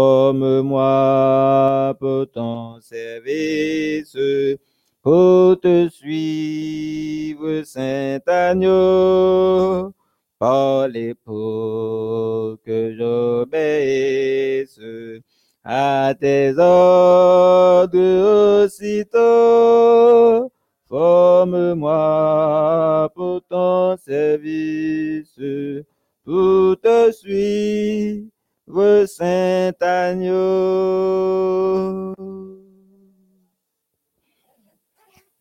Forme-moi pour ton service, pour te suivre, Saint Agneau. Parlez pour que j'obéisse à tes ordres aussitôt. Forme-moi pour ton service, pour te suivre, Saint Agneau.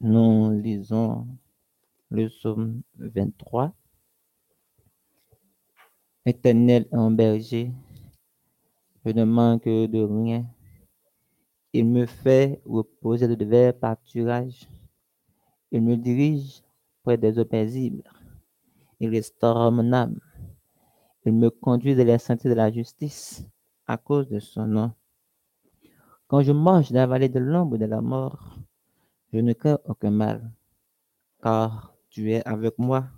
Nous lisons le psaume 23. Éternel en berger, je ne manque de rien. Il me fait reposer de verts pâturages. Il me dirige près des eaux paisibles. Il restaure mon âme. Il me conduit dans les sentiers de la justice à cause de son nom. Quand je marche dans la vallée de l'ombre de la mort, je ne crains aucun mal, car tu es avec moi.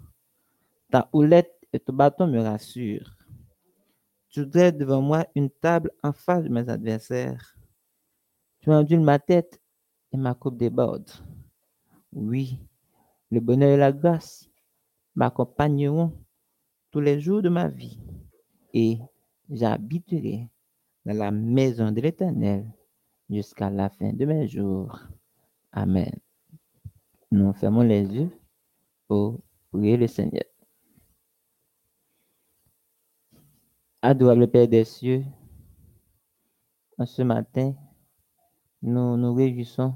Ta houlette et ton bâton me rassurent. Tu dresses devant moi une table en face de mes adversaires. Tu endules ma tête et ma coupe déborde. Oui, le bonheur et la grâce m'accompagneront tous les jours de ma vie et j'habiterai dans la maison de l'Éternel jusqu'à la fin de mes jours. Amen. Nous fermons les yeux pour prier le Seigneur. Adorable Père des cieux, en ce matin, nous nous réjouissons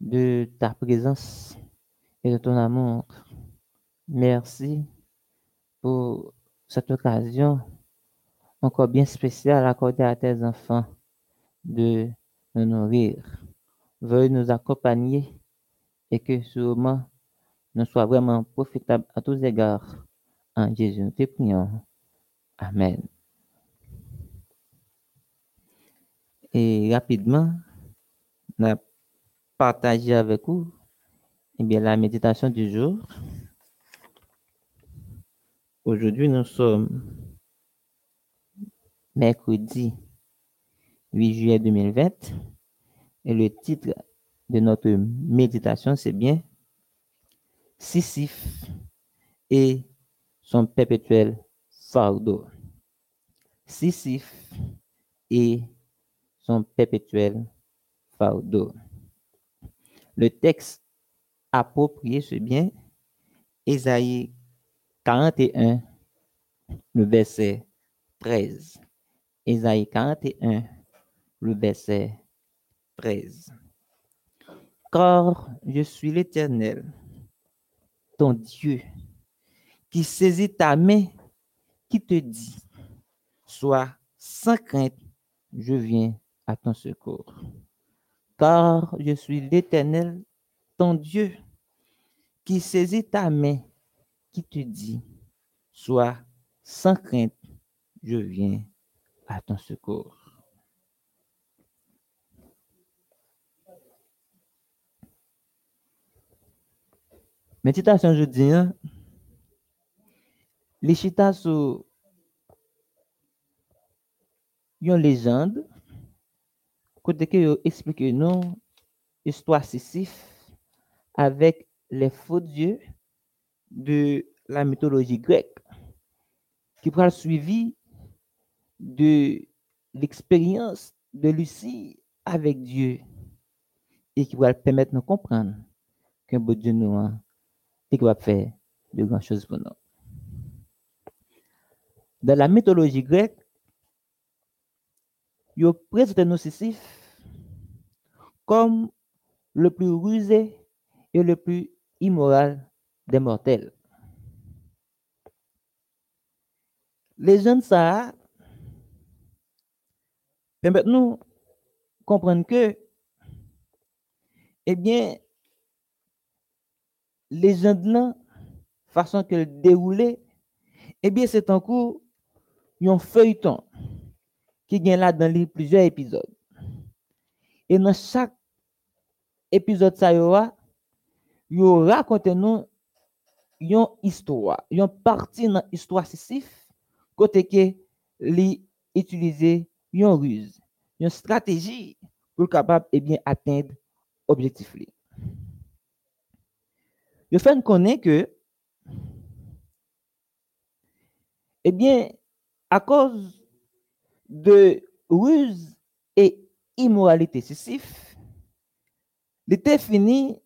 de ta présence et de ton amour. Merci pour cette occasion encore bien spéciale accordée à tes enfants de nous nourrir. Veuille nous accompagner et que ce moment nous soit vraiment profitable à tous égards. En Jésus, nous te prions. Amen. Et rapidement, on a partagé avec vous eh bien, la méditation du jour. Aujourd'hui, nous sommes mercredi 8 juillet 2020 et le titre de notre méditation, c'est bien Sisyphe et son perpétuel fardeau. Sisyphe et son perpétuel fardeau. Le texte approprié, c'est bien Ésaïe 41, le verset 13. Ésaïe 41, le verset 13. Car je suis l'Éternel, ton Dieu, qui saisit ta main, qui te dit, sois sans crainte, je viens à ton secours. Car je suis l'Éternel, ton Dieu, qui saisit ta main, qui te dit, sois sans crainte, je viens à ton secours. Méditation jeudi, hein? les chita sur une légende, côté que explique nous histoire Sisyphe avec les faux dieux de la mythologie grecque, qui pourra suivi de l'expérience de Lucie avec Dieu et qui va permettre de comprendre qu'un beau Dieu nous a et qui va faire de grandes choses pour nous. Dans la mythologie grecque, il présente nos comme le plus rusé et le plus immoral des mortels. Les jeunes ça permettent nous comprendre que, eh bien, les jeunes là, façon que déroulait, eh bien, c'est un coup, un feuilleton qui vient là dans les plusieurs épisodes. Et dans chaque épisode, ça y aura, il raconte nous une histoire, une partie dans l'histoire Sisyphe, côté que li utilisé une ruse, une stratégie pour capable et eh bien atteindre objectif li. Que eh bien à cause de ruse et immoralité excessive, il était fini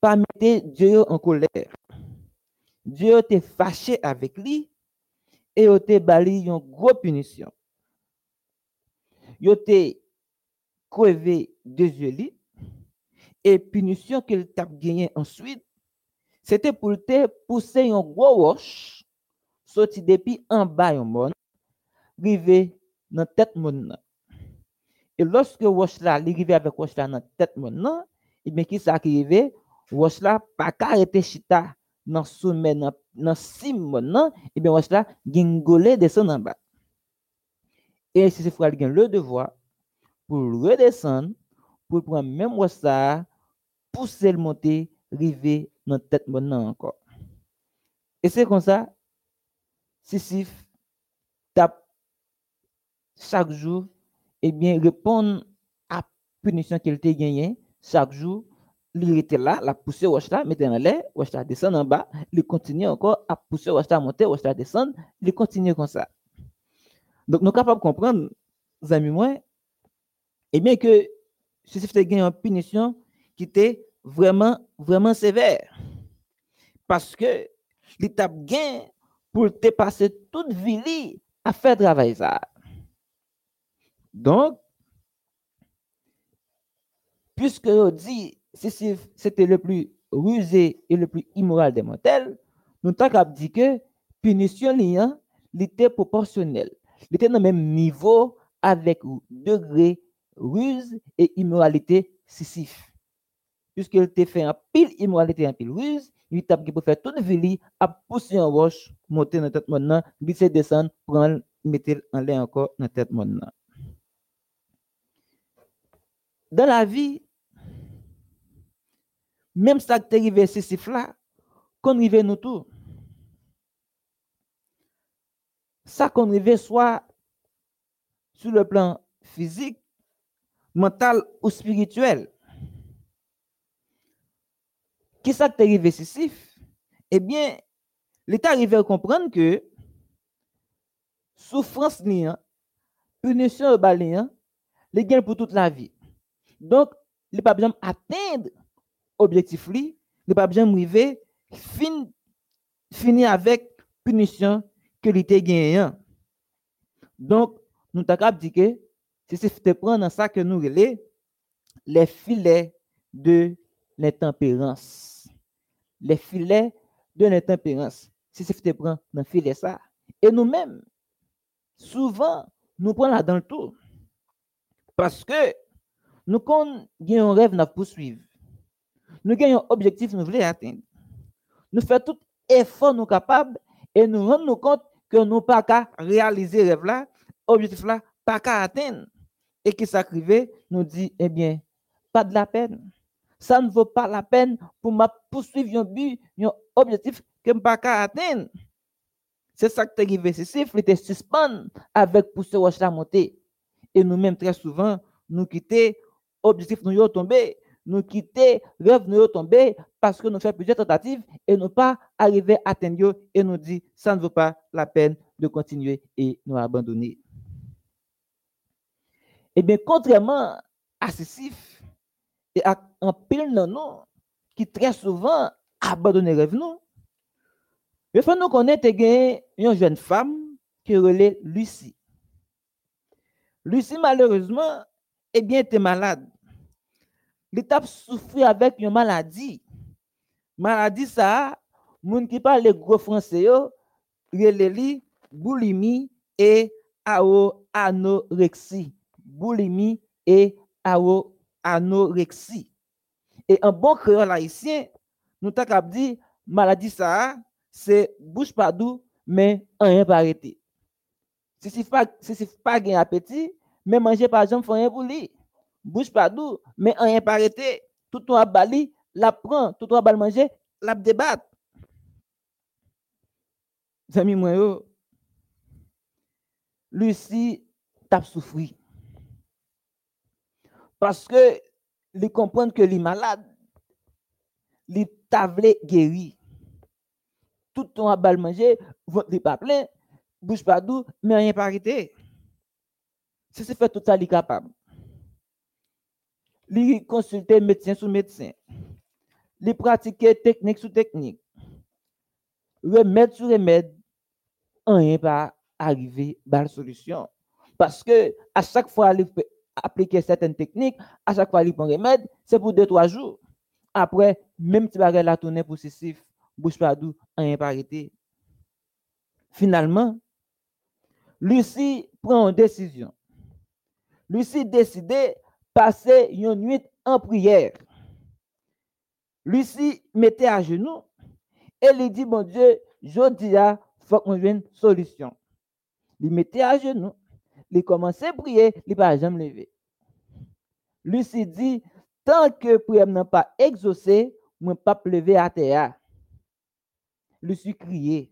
par mettre Dieu en colère. Dieu était fâché avec lui et il était bali une grosse punition. Il était crevé deux yeux et punition qu'il t'a gagné ensuite, c'était pour te pousser un gros roche, sorti depuis en bas un monde, rivé dans tête monde. Et lorsque roche là, arrivé avec roche là dans tête monde, et bien qui ça arrivé, roche là pas arrêter chita dans sommet dans dans cime et eh bien roche là gingolé descend en bas. Et si c'est frère le devoir pour redescendre pour prendre même roche ça pousser le monter, river dans tête maintenant encore. Et c'est comme ça, Sisif tape chaque jour, et eh bien, répondre à punition qu'il a gagné Il était là, la pousser Washta, mettait en l'air, Washta descend en bas, il continue encore à pousser Washta monter, Washta descendre, il continue comme ça. Donc, nous sommes capables de comprendre, amis moi, et bien que Sisif a gagné une punition qui était vraiment, vraiment sévère. Parce que l'étape gain pour te passer toute vie à faire travail ça. Donc, puisque on dit c'était le plus rusé et le plus immoral des mortels, nous avons dit que punition liant était proportionnelle. Il était dans le même niveau avec degré ruse et immoralité sissif puisqu'il te fait un pile immoralité, un pile ruse, il t'a pour faire toute vie à pousser en roche, monter dans tête maintenant, glisser, descendre, prendre, mettre en l'air encore dans tête maintenant. Dans la vie, même ça qui arrivé ces chiffres-là, qu'on arrive nous tous. Ça qu'on arrive soit sur le plan physique, mental ou spirituel. Qui ça qui arrivé excessif? Eh bien, l'État arrivé à comprendre que souffrance ni punition au les gains pour toute la vie. Donc, il n'est pas besoin d'atteindre l'objectif, il n'est pas besoin d'arriver fin, finir avec punition que l'État gagne. Donc, nous avons dit que c'est prendre ça que nous relais les filets de l'intempérance les filets de l'intempérance. C'est te prend dans filet ça. Et nous-mêmes, souvent, nous prenons là dans le tour. Parce que nous, avons un rêve à poursuivre, nous avons un objectif nous voulons atteindre. Nous faisons tout effort nous capables et nous rendons compte que nous pas qu'à réaliser rêve là, objectif là, pas qu'à atteindre. Et qui s'acrivait nous dit, eh bien, pas de la peine ça ne vaut pas la peine pour me poursuivre un but, un objectif que je ne pas atteindre. C'est ça qui est arrivé. C'est ça, était suspend avec pousser roche la montée. Et nous-mêmes, très souvent, nous quittons objectif nous tombé, nous quittons rêve nous tombé parce que nous faisons plusieurs tentatives et nous pas arriver à atteindre et nous dit ça ne vaut pas la peine de continuer et nous abandonner. Eh bien, contrairement à ceci, et en pile non non qui très souvent abandonne rêve nous. Il faut nous connaître une jeune femme qui relève Lucie. Lucie malheureusement eh bien était malade. L'étape souffrir avec une maladie. Maladie ça moun qui parle le gros français relève boulimie et anorexie. Boulimie et anorexie. Et un bon créole haïtien, nous t'as dit, maladie ça, c'est bouche pas doux, mais rien pas arrêté. Si c'est pas, si pas gain appétit, mais manger par exemple, faut rien pour. Bouche pas doux, mais rien pas arrêté. Tout ton abali, la prend, tout ton abali manger, la débat. Amis moi Lucie t'a souffri. Parce que il comprend que les malade, il tablé guéri. Tout ton à bal manger, votre pas plein, bouge pas doux, mais rien pas arrêté. Si c'est fait tout ça, il est capable. Il consulter médecin sous médecin. Il pratiquer technique sous technique. Remède sur remède, rien pas arriver à la solution. Parce que à chaque fois, il appliquer certaines techniques, à chaque fois, il prend remède, c'est pour deux, trois jours. Après, même si tu la tournée bouge pas d'où, rien pas arrêté. Finalement, Lucie prend une décision. Lucie décide de passer une nuit en prière. Lucie mettait à genoux et lui dit, mon Dieu, je dis, il faut qu'on une solution. Il mettait à genoux, il commençait à prier, il pas jamais lever. Lucie dit, tant que prière n'a pas exaucé, ne pas lever à terre. Lucie criait,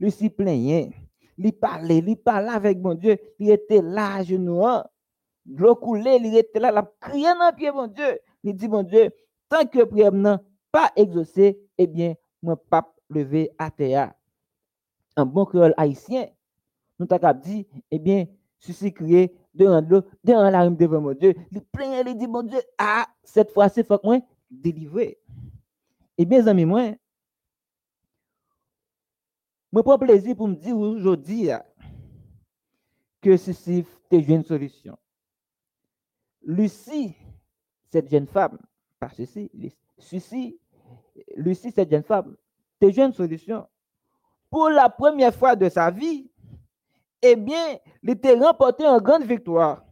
Lucie plaignait, il parlait, il parlait avec mon Dieu, il était là à genoux. Hein. L'eau coulait, il était là, il criait dans le pied, mon Dieu. Il dit, mon Dieu, tant que prière n'a pas exaucé, eh bien, mon pape levé à terre. Un bon créole haïtien, nous t'avons dit, eh bien, ceci crié devant l'eau, devant la rime devant mon Dieu. Il plaint, il dit, mon Dieu, ah, cette fois-ci, faut que moi délivrer. Eh bien, amis, moi, moi, prends plaisir pour me dire aujourd'hui que ceci est une solution. Lucie, cette jeune femme, pas ceci, ceci, Lucie, cette jeune femme, c'est une solution. Pour la première fois de sa vie, eh bien, il était remporté une grande victoire.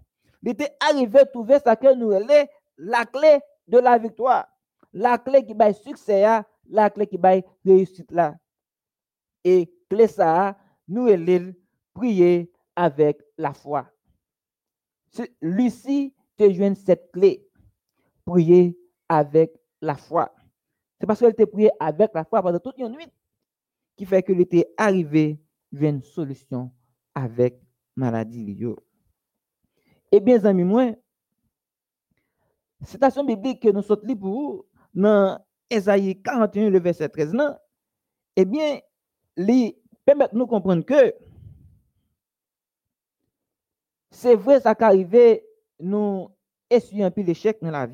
Il était arrivé à trouver nous est la clé de la victoire. La clé qui va succès, la clé qui va réussite là. Et clé ça, nous est prier avec la foi. Lucie te cette clé. Prier avec la foi. C'est parce qu'elle était prié avec la foi pendant toute une nuit qui fait qu'il était arrivé à une solution avec maladie. Eh bien, amis, moi, citation biblique que nous sommes pour vous, dans Esaïe 41, le verset 13, eh bien, les permet nous comprendre que c'est vrai, ça arrivé, nous un peu l'échec dans la.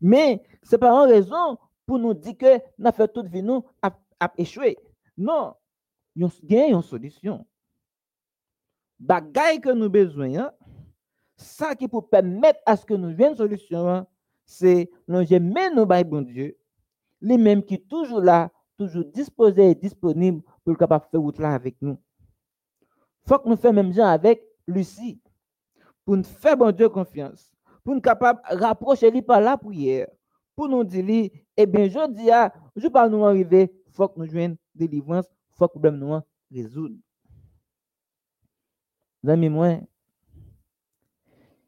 Mais ce n'est pas une raison pour nous dire que nous fait toute vie, nous, a, échoué. Non, il y a une solution. Bagaille que nous avons besoin, hein, ça qui peut permettre à ce que nous ayons une solution, hein, c'est nous aimer nos bon Dieu, les mêmes qui toujours là, toujours disposés et le capable de faire route là avec nous. Faut que nous fassions même gens avec Lucie, pour nous faire bon Dieu confiance, pour nous capable de rapprocher lui par la prière, pour nous dire, eh bien, je dis, ah, je pas nous arriver, il faut que nous joignions délivrance, il faut que nous nous résoudre. Amis,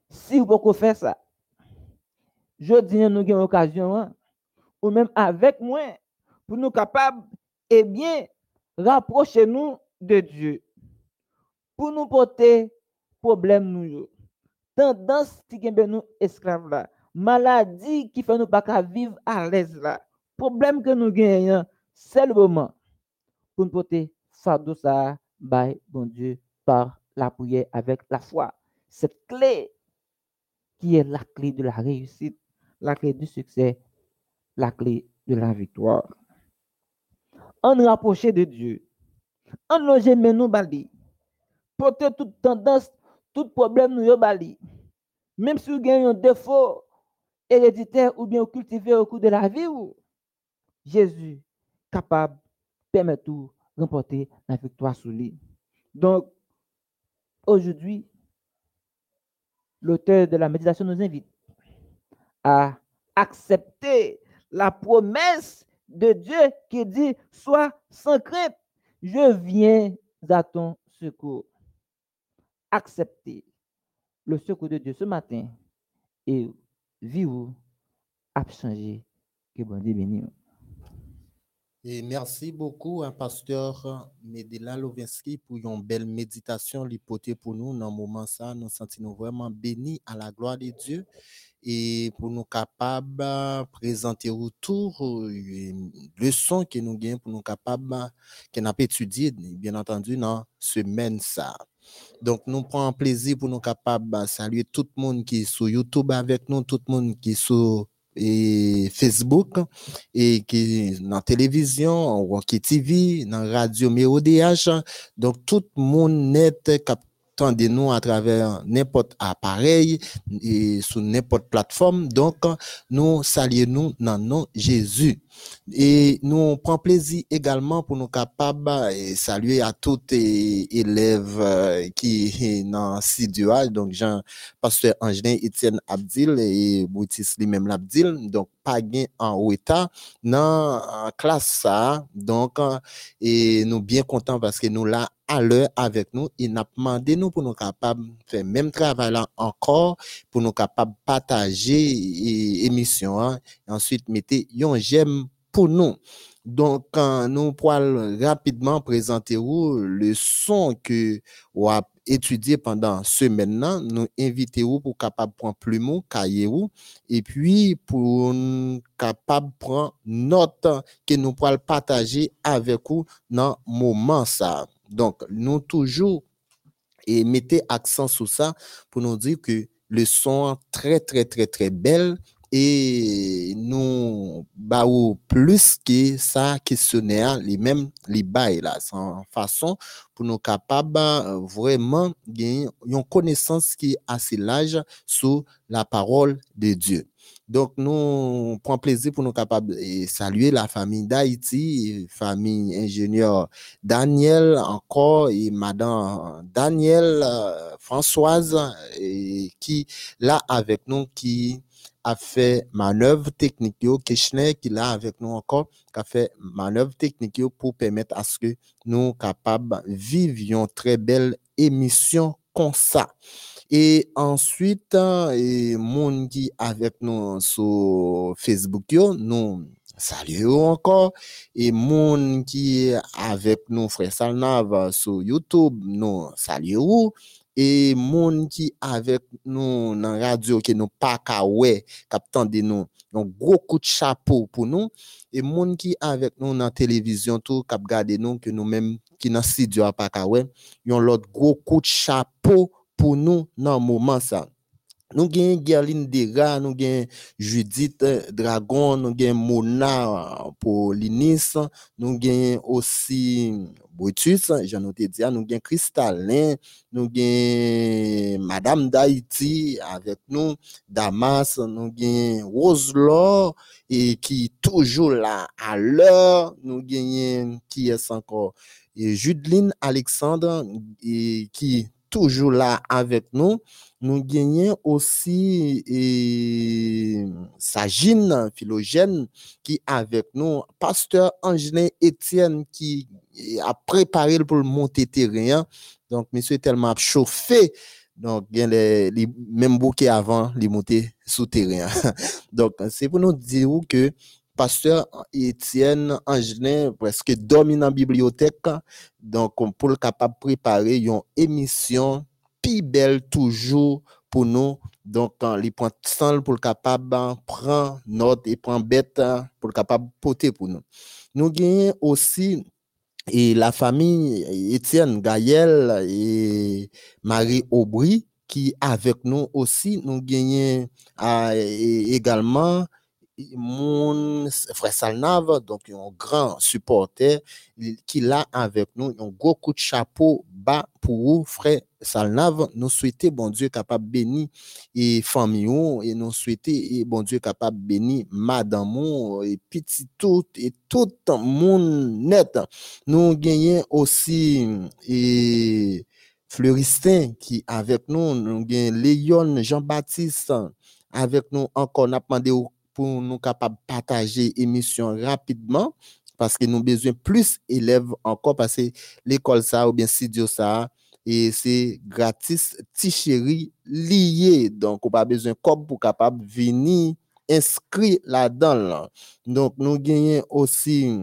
si vous pouvez faire ça, je dis, nous avons occasion, hein, ou même avec moi, pour nous capables, eh bien, rapprocher nous de Dieu. Pour nous porter problème nous. Tendance qui gagne nous esclaves là. Maladie qui fait nous pas vivre à l'aise là. Problème que nous gagnons, c'est le moment pour nous porter fardeau ça, by bon Dieu, par la prière avec la foi. Cette clé qui est la clé de la réussite, la clé du succès, la clé de la victoire. On rapprocher de Dieu. On loger mais nous bali. Porter toute tendance, tout problème nous bali. Même si vous avez un défaut héréditaire ou bien cultivé au cours de la vie, Jésus capable permet tout remporter la victoire sur lui. Donc, aujourd'hui, l'auteur de la méditation nous invite à accepter la promesse de Dieu qui dit, sois sans crainte, je viens à ton secours. Acceptez le secours de Dieu ce matin et a changé. Que bon Dieu bénisse. Et merci beaucoup à pasteur Medela Lovinski pour une belle méditation l'hypothèse pour nous dans le moment ça nous sentons vraiment bénis à la gloire de Dieu et pour nous capables de présenter autour une leçon que nous gagnons pour nous capables qu'on a étudié bien entendu dans semaine ça. Donc, nous prenons plaisir pour nous capables de saluer tout le monde qui est sur YouTube avec nous, tout le monde qui est sur Facebook et qui dans la télévision, Rocky TV, dans la radio MODH. Donc, tout le monde net de nous à travers n'importe appareil et sur n'importe plateforme. Donc, nous saluons nous dans nom Jésus. Et nous prenons plaisir également pour nous capables de saluer à tous les élèves euh, qui sont dans Sidual, donc Jean, pasteur Angelin Etienne Abdil et Boutis lui-même l'Abdil, donc pas gain en haut état dans la classe ça. Donc, et nous bien contents parce que nous là à l'heure avec nous, il n'a demandé nous pour nous capables de faire même travail encore, pour nous capables de partager l'émission, hein, et ensuite mettez un j'aime nous. Donc, nous pourrons rapidement présenter vous le son que vous avez étudié pendant ce maintenant. Nous invitons pour capable prendre plumeau, cahier et puis pour capable prendre note que nous pourrons partager avec vous dans moment ça. Donc, nous toujours et mettez accent sur ça pour nous dire que le son très, très, très, très belle et nous bah plus que ça questionnaire les mêmes les bails là sans façon pour nous capables euh, vraiment gagner une connaissance qui est assez large sur la parole de Dieu. Donc, nous prenons plaisir pour nous capables de saluer la famille d'Haïti, famille ingénieur Daniel encore et madame Daniel euh, Françoise qui là avec nous qui a fait manœuvre technique Kirchner qui avec nous encore a fait manœuvre technique pour permettre à ce que nous capables vivions très belle émission comme ça. Et ensuite, et monde qui avec nous sur Facebook, nous saluons encore. Et monde qui avec nous, frère Salnav, sur YouTube, nous saluons. E moun ki avek nou nan radyo ki nou pa ka we kap tande nou, yon gro kout chapo pou nou. E moun ki avek nou nan televizyon tou kap gade nou ki nou menm ki nan sidyo pa ka we, yon lot gro kout chapo pou nou nan mouman sa. Nous avons Gerline Dera, nous avons Judith Dragon, nous avons Mona pour l'Inis, nous avons aussi Brutus, j'en ai dit, nous avons Cristallin, nous avons Madame d'Haïti avec nous, Damas, nous avons Roselor, et qui est toujours là à l'heure, nous avons qui est encore, et Judeline Alexandre, et qui toujours là avec nous. Nous gagnons aussi et, Sagine Philogène qui avec nous, pasteur Angelin Étienne qui a préparé pour le monter terrain. Donc, monsieur tellement chauffé. Donc, il y a les, mêmes bouquets avant les monter souterrain. Donc, c'est pour nous dire que pasteur Étienne Angelin presque la bibliothèque. Donc, pour le capable préparer une émission plus belle toujours pour nous. Donc, les points sans pour le capable prendre note et prendre bête pour le capable porter pour nous. Nous gagnons aussi et la famille Étienne Gaël et Marie Aubry qui avec nous aussi nous gagnons ah, également mon frère Salnave, donc un grand supporter, qui l'a avec nous, un gros coup de chapeau bas pour vous, frère Salnave. Nous souhaitons, bon Dieu, capable de bénir et famille, et nous souhaitons, bon Dieu, capable de bénir madame, et petit tout, et tout monde net. Nous gagnons aussi, et Fleuristin qui avec nous, nous gagnons Léon Jean-Baptiste avec nous encore, n'a demandé pour nous capables de partager l'émission rapidement parce que nous avons besoin plus d'élèves encore parce que l'école ça ou bien studio ça et c'est gratis chéri lié donc on pas besoin comme pour capable venir inscrit là-dedans donc nous gagnons aussi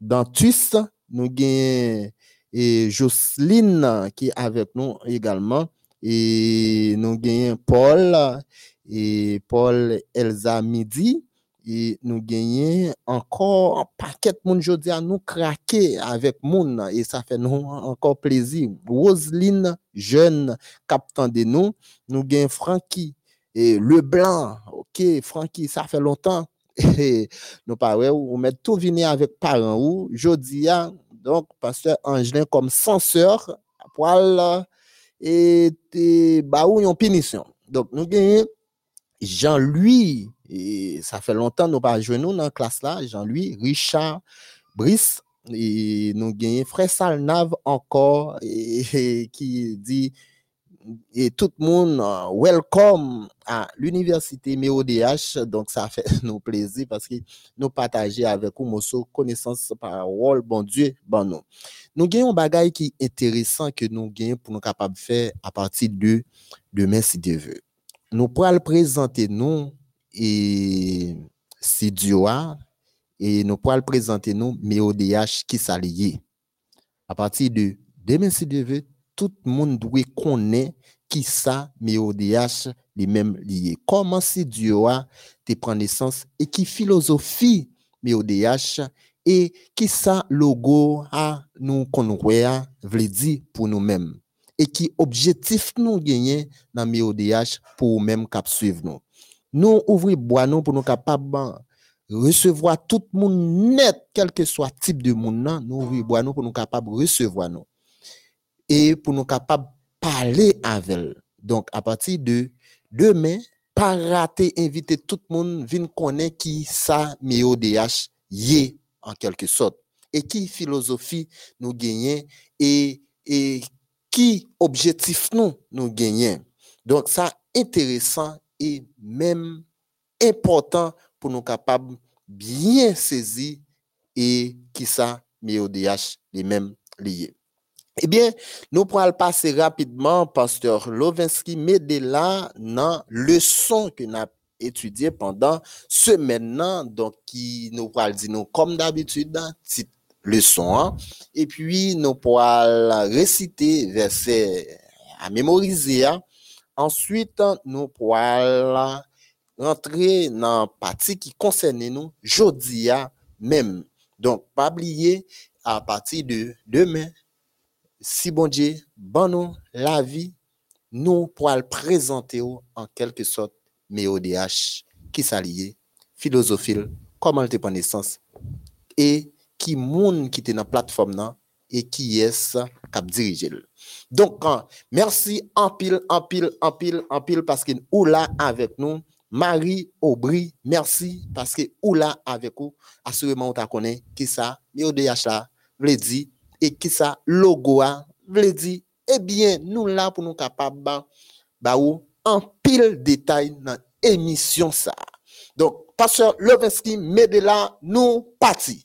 Dantus, nous gagnons et Jocelyne qui est avec nous également. Et nous gagnons Paul et Paul Elsa Midi. Et nous gagnons encore un paquet de monde aujourd'hui à nous craquer avec moun et ça fait nous encore plaisir. Roselyne, jeune captain de nous. Nous gagnons Frankie et Leblanc. Ok, Frankie, ça fait longtemps. Et nous pas on met tout venir avec parents ou Jodia donc pasteur Angelin comme censeur pour et bah. Donc nous gagnons Jean-Louis et ça fait longtemps nous pas joué dans la classe là, Jean-Louis, Richard, Brice et nous gagnons frère Salnave encore et, qui dit et tout le monde welcome à l'université MEODH. Donc, ça fait nous plaisir parce que nous partageons avec vous nos connaissances parole, bon Dieu, bon nous. Nous avons un bagage qui est intéressant que nous gagnons pour nous capables de faire à partir de demain, si Dieu veut. Nous pourrons présenter nous et si Dieu a, et nous pourrons présenter nous MEODH qui s'allie. À partir de demain, si Dieu veut, tout le monde doit connaître qui ça, mais ODH, les mêmes liés. Comment c'est Dieu a te prend naissance et qui philosophie, mais ODH, et qui ça logo a nous qu'on veut dire pour nous-mêmes. Et qui objectif nous gagner dans ODH pour nous-mêmes cap suivre nous. Nous ouvrons bois nous pour nous capables recevoir tout le monde net, quel que soit type de monde, nous ouvrons bois nous pour nous capables recevoir nous et pour nous capables parler avec. Donc, à partir de demain, pas rater, inviter tout le monde, venir connaître qui ça, MIODH, y en quelque sorte. Et qui philosophie nous gagnons et, et qui objectif nous nous gagnons. Donc, ça intéressant et même important pour nous capables bien saisir et qui ça, MIODH, les mêmes liés. Eh bien, nous pourrons passer rapidement, pasteur Lovinsky, mais de là, dans leçon que nous avons étudié pendant ce maintenant, donc qui nous pourrons dire, comme d'habitude, petite leçon, hein. et puis nous pourrons réciter verset à mémoriser. Hein. Ensuite, nous pourrons rentrer dans la partie qui concerne nous, jeudi même. Donc, pas oublier, à partir de demain, si bon Dieu, bon nous la vie, nous pourrons présenter en quelque sorte, mais ODH, qui s'allie, philosophie, comment te prend naissance, et ki moun ki te nan platform nan, e ki yes kap dirijil. Donk an, mersi anpil, anpil, anpil, anpil, paske ou la avek nou, Marie Aubry, mersi, paske ou la avek ou, asureman ou ta konen, ki sa, yo de yacha, vle di, e ki sa, logo a, vle di, eh ebyen, nou la pou nou kapap ba, ba ou, anpil detay nan emisyon sa. Donk, pastor Lovenski, mede la, nou pati.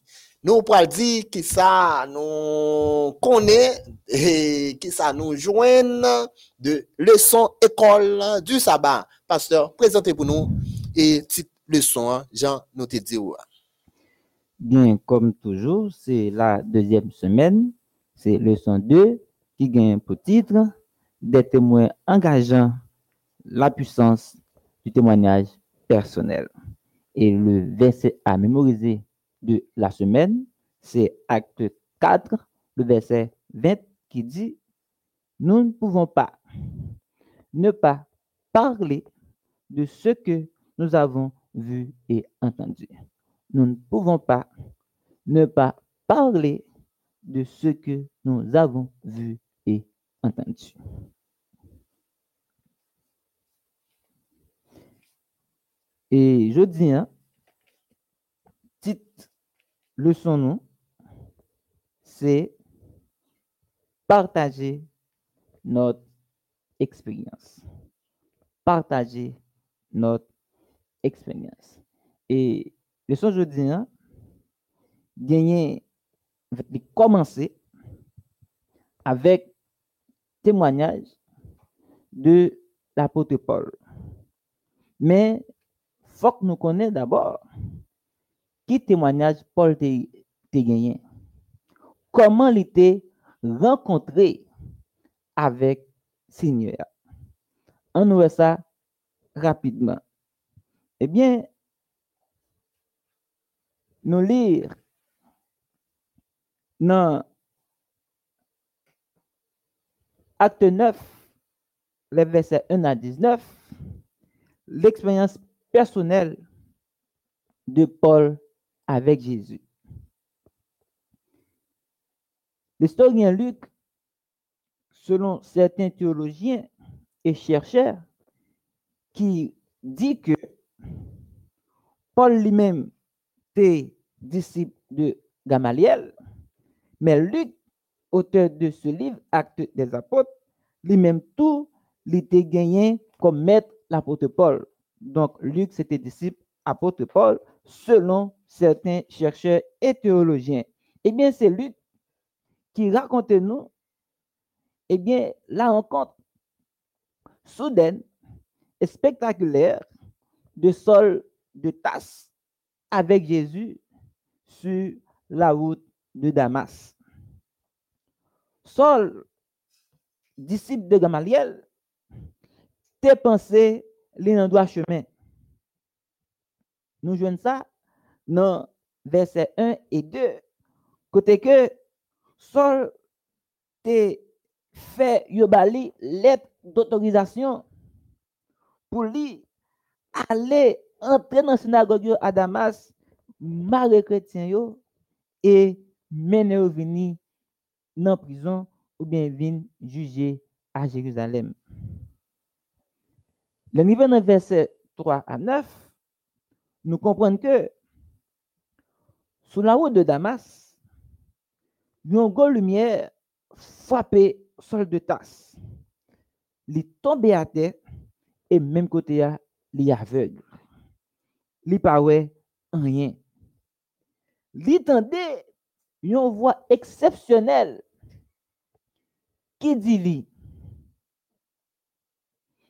Nous pour dire qui ça nous connaît et qui ça nous joigne de leçon école du sabbat. Pasteur, présentez pour nous et petite leçon, hein, Jean, nous te dit. Bien, comme toujours, c'est la deuxième semaine, c'est leçon 2, qui gagne pour titre des témoins engageant la puissance du témoignage personnel. Et le verset à mémoriser de la semaine, c'est acte 4, le verset 20 qui dit, nous ne pouvons pas ne pas parler de ce que nous avons vu et entendu nous ne pouvons pas ne pas parler de ce que nous avons vu et entendu. Et je dis, hein, leçon, nous, c'est partager notre expérience. Partager notre expérience. Et Leçon jeudi, hein, gagner, commencer avec témoignage de l'apôtre Paul. Mais faut que nous connaissions d'abord qui témoignage Paul t'a gagné? comment il était rencontré avec Seigneur? On voit ça rapidement. Eh bien, nous lire dans Acte 9, les versets 1 à 19, l'expérience personnelle de Paul avec Jésus. L'historien Luc, selon certains théologiens et chercheurs, qui dit que Paul lui-même était disciple de Gamaliel, mais Luc, auteur de ce livre, Acte des apôtres, lui-même tout, il était gagné comme maître l'apôtre Paul. Donc, Luc, c'était disciple apôtre Paul, selon certains chercheurs et théologiens. Eh bien, c'est Luc qui raconte nous, eh bien, la rencontre soudaine et spectaculaire de Saul de Tasse avec Jésus sur la route de Damas. Saul, disciple de Gamaliel, t'es pensé droit chemin. Nous jouons ça dans verset 1 et 2. Côté que Saul te fait yobali lettre d'autorisation pour lui aller entrer dans la synagogue à Damas, marier chrétien et mener au venir dans prison ou bien venir juger à Jérusalem. Le niveau de verset 3 à 9, nous comprenons que sous la route de Damas, une grande lumière frappait sol de tasse. Il tombé à terre et même côté, il est aveugle. Il pas rien. Il entendait une voix exceptionnelle qui dit lui,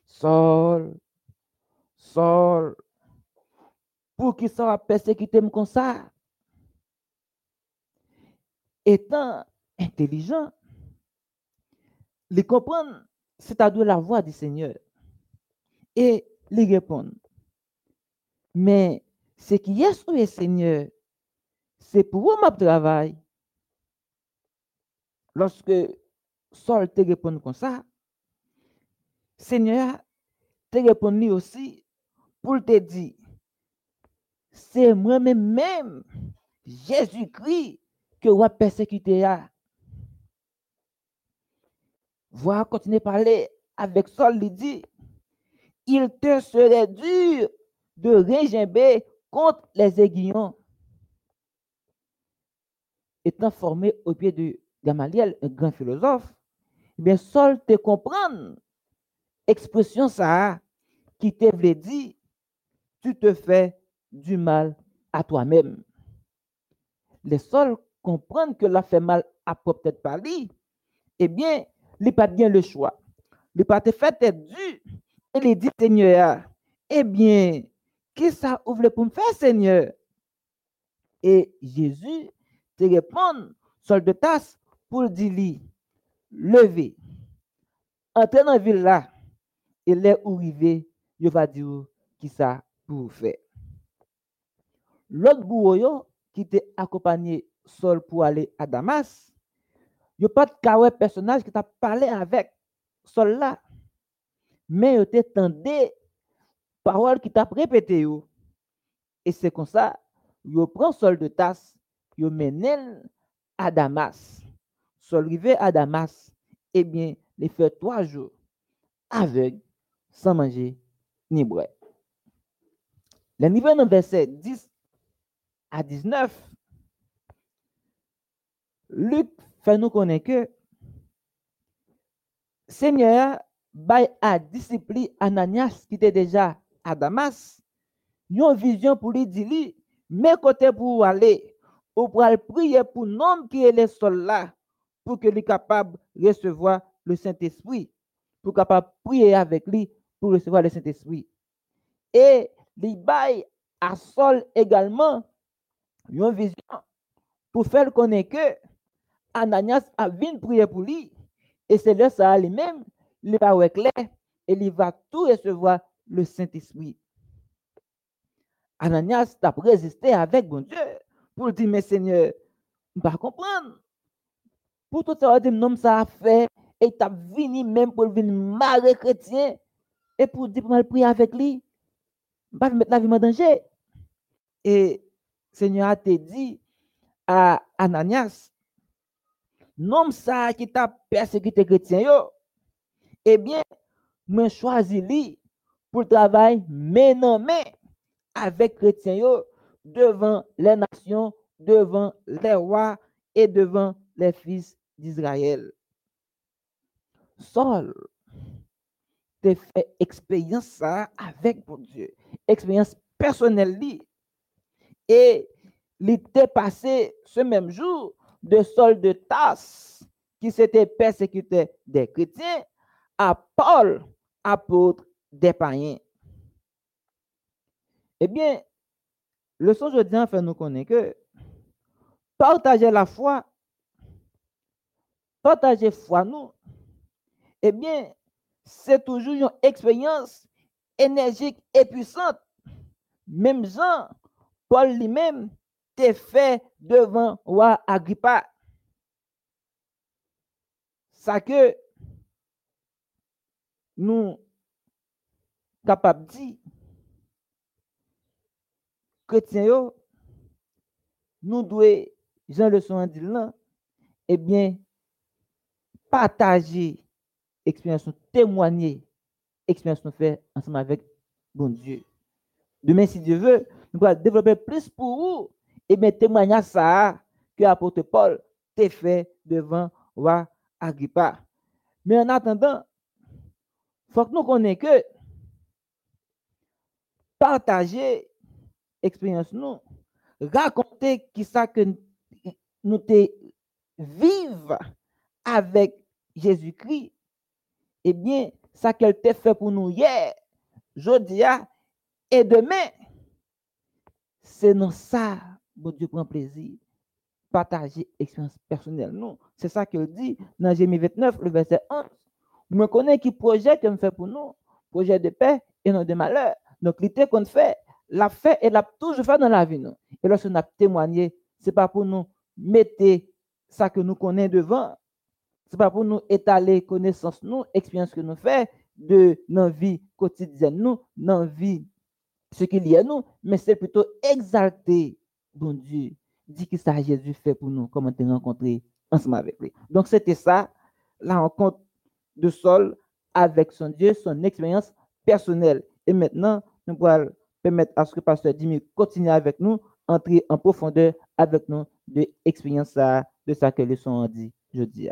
Sol, Sol, pour qu'il soit persécuté comme ça. Étant intelligent, il comprend, c'est-à-dire la voix du Seigneur. Et il répond, mais ce qui est le Seigneur, c'est pour mon travail. Lorsque Saul te répond comme ça, Seigneur te répond aussi pour te dire, c'est moi-même même, Jésus-Christ, que vous persécuté. Voir continuer à parler avec Saul, il dit, il te serait dur de régimber contre les aiguillons. Étant formé au pied de Gamaliel, un grand philosophe, eh bien, te comprendre expression ça qui te veut dire, tu te fais du mal à toi-même. Les Saul comprennent que l'a fait mal à peut-être pas lui, eh bien, il pas bien le choix. Il pas te fait être dû. Et il dit, Seigneur, eh bien, qu'est-ce que ça ouvre pour me faire, Seigneur? Et Jésus te répond, sol de tasse, pour dire levez, entrez dans la ville là, et là où il va dire qui ça pour faire. L'autre bourreau qui était accompagné Saul pour aller à Damas, il n'y a pas de personnage qui t'a parlé avec Saul là. Mais il t'a parole qui t'a répété. Et c'est comme ça, il prend Saul de tasse, il mène à Damas. Saul arrivé à Damas, eh bien, il fait trois jours aveugle, sans manger ni boire. Le niveau de verset 10 à 19, Luc fait nous connaître que Seigneur bail à discipline Ananias qui était déjà à Damas, une vision pour lui dire, mais côté pour aller, ou pour aller prier pour l'homme qui est le sol là, pour qu'il soit capable de recevoir le Saint-Esprit, pour capable prier avec lui pour recevoir le Saint-Esprit. Et il bail à Sol également. Une vision pour faire connaître que Ananias a venu prier pour lui. Et c'est là ça lui-même, il va clair et il va tout recevoir le Saint-Esprit. Ananias a résisté avec bon Dieu pour dire, mais Seigneur, je ne pas comprendre. Pour tout ça, non, ça a fait, et tu as venu même pour venir marrer chrétien, et pour dire, pour prier avec lui, je pas mettre la vie en danger. Et Seigneur a te dit à Ananias, nom ça qui t'a persécuté chrétien, yo, eh bien, moi choisi lui pour travail main en main avec chrétien yo, devant les nations, devant les rois et devant les fils d'Israël. Saul te fait expérience ça avec mon Dieu, expérience personnelle et il était passé ce même jour de Saul de Tasse qui s'était persécuté des chrétiens à Paul, apôtre des païens. Eh bien, le son jeudi fait nous connaître que partager la foi, partager foi nous, eh bien, c'est toujours une expérience énergique et puissante. Même Jean, Paul lui-même, t'est fait devant roi Agrippa. Ça que nous capables de dire, chrétiens, nous devons, Jean le son dit là, eh bien, partager expérience, témoigner expérience nous fait ensemble avec bon Dieu. Demain, si Dieu veut, nous allons développer plus pour vous et bien témoigner ça que l'apôtre Paul t'a fait devant roi Agrippa. Mais en attendant, il faut que nous connaissions que partager expérience nous, raconter qui ça que nous te vivre avec Jésus-Christ, eh bien, ça qu'elle t'a fait pour nous hier, aujourd'hui et demain, c'est dans ça, bon Dieu prend plaisir, partager expérience personnelle. Non, c'est ça qu'il dit dans Jérémie 29, le verset 11. Vous me connaissez qui projet que me fait pour nous, projet de paix et non de malheur. Donc, l'idée qu'on fait, la fait et l'a toujours fait dans la vie. Nous. Et lorsqu'on a témoigné, ce n'est pas pour nous mettre ça que nous connaissons devant, ce n'est pas pour nous étaler connaissance, nous, expérience que nous faisons de nos vies quotidiennes, nous, dans vie, ce qu'il y a nous, mais c'est plutôt exalter, bon Dieu, dit que ça Jésus fait pour nous, comment te rencontrer ensemble avec lui. Donc, c'était ça, la rencontre de Saul avec son Dieu, son expérience personnelle. Et maintenant, nous allons permettre à ce que le pasteur Dimi continue avec nous, entrer en profondeur avec nous de l'expérience de ça que les sont dit jeudi.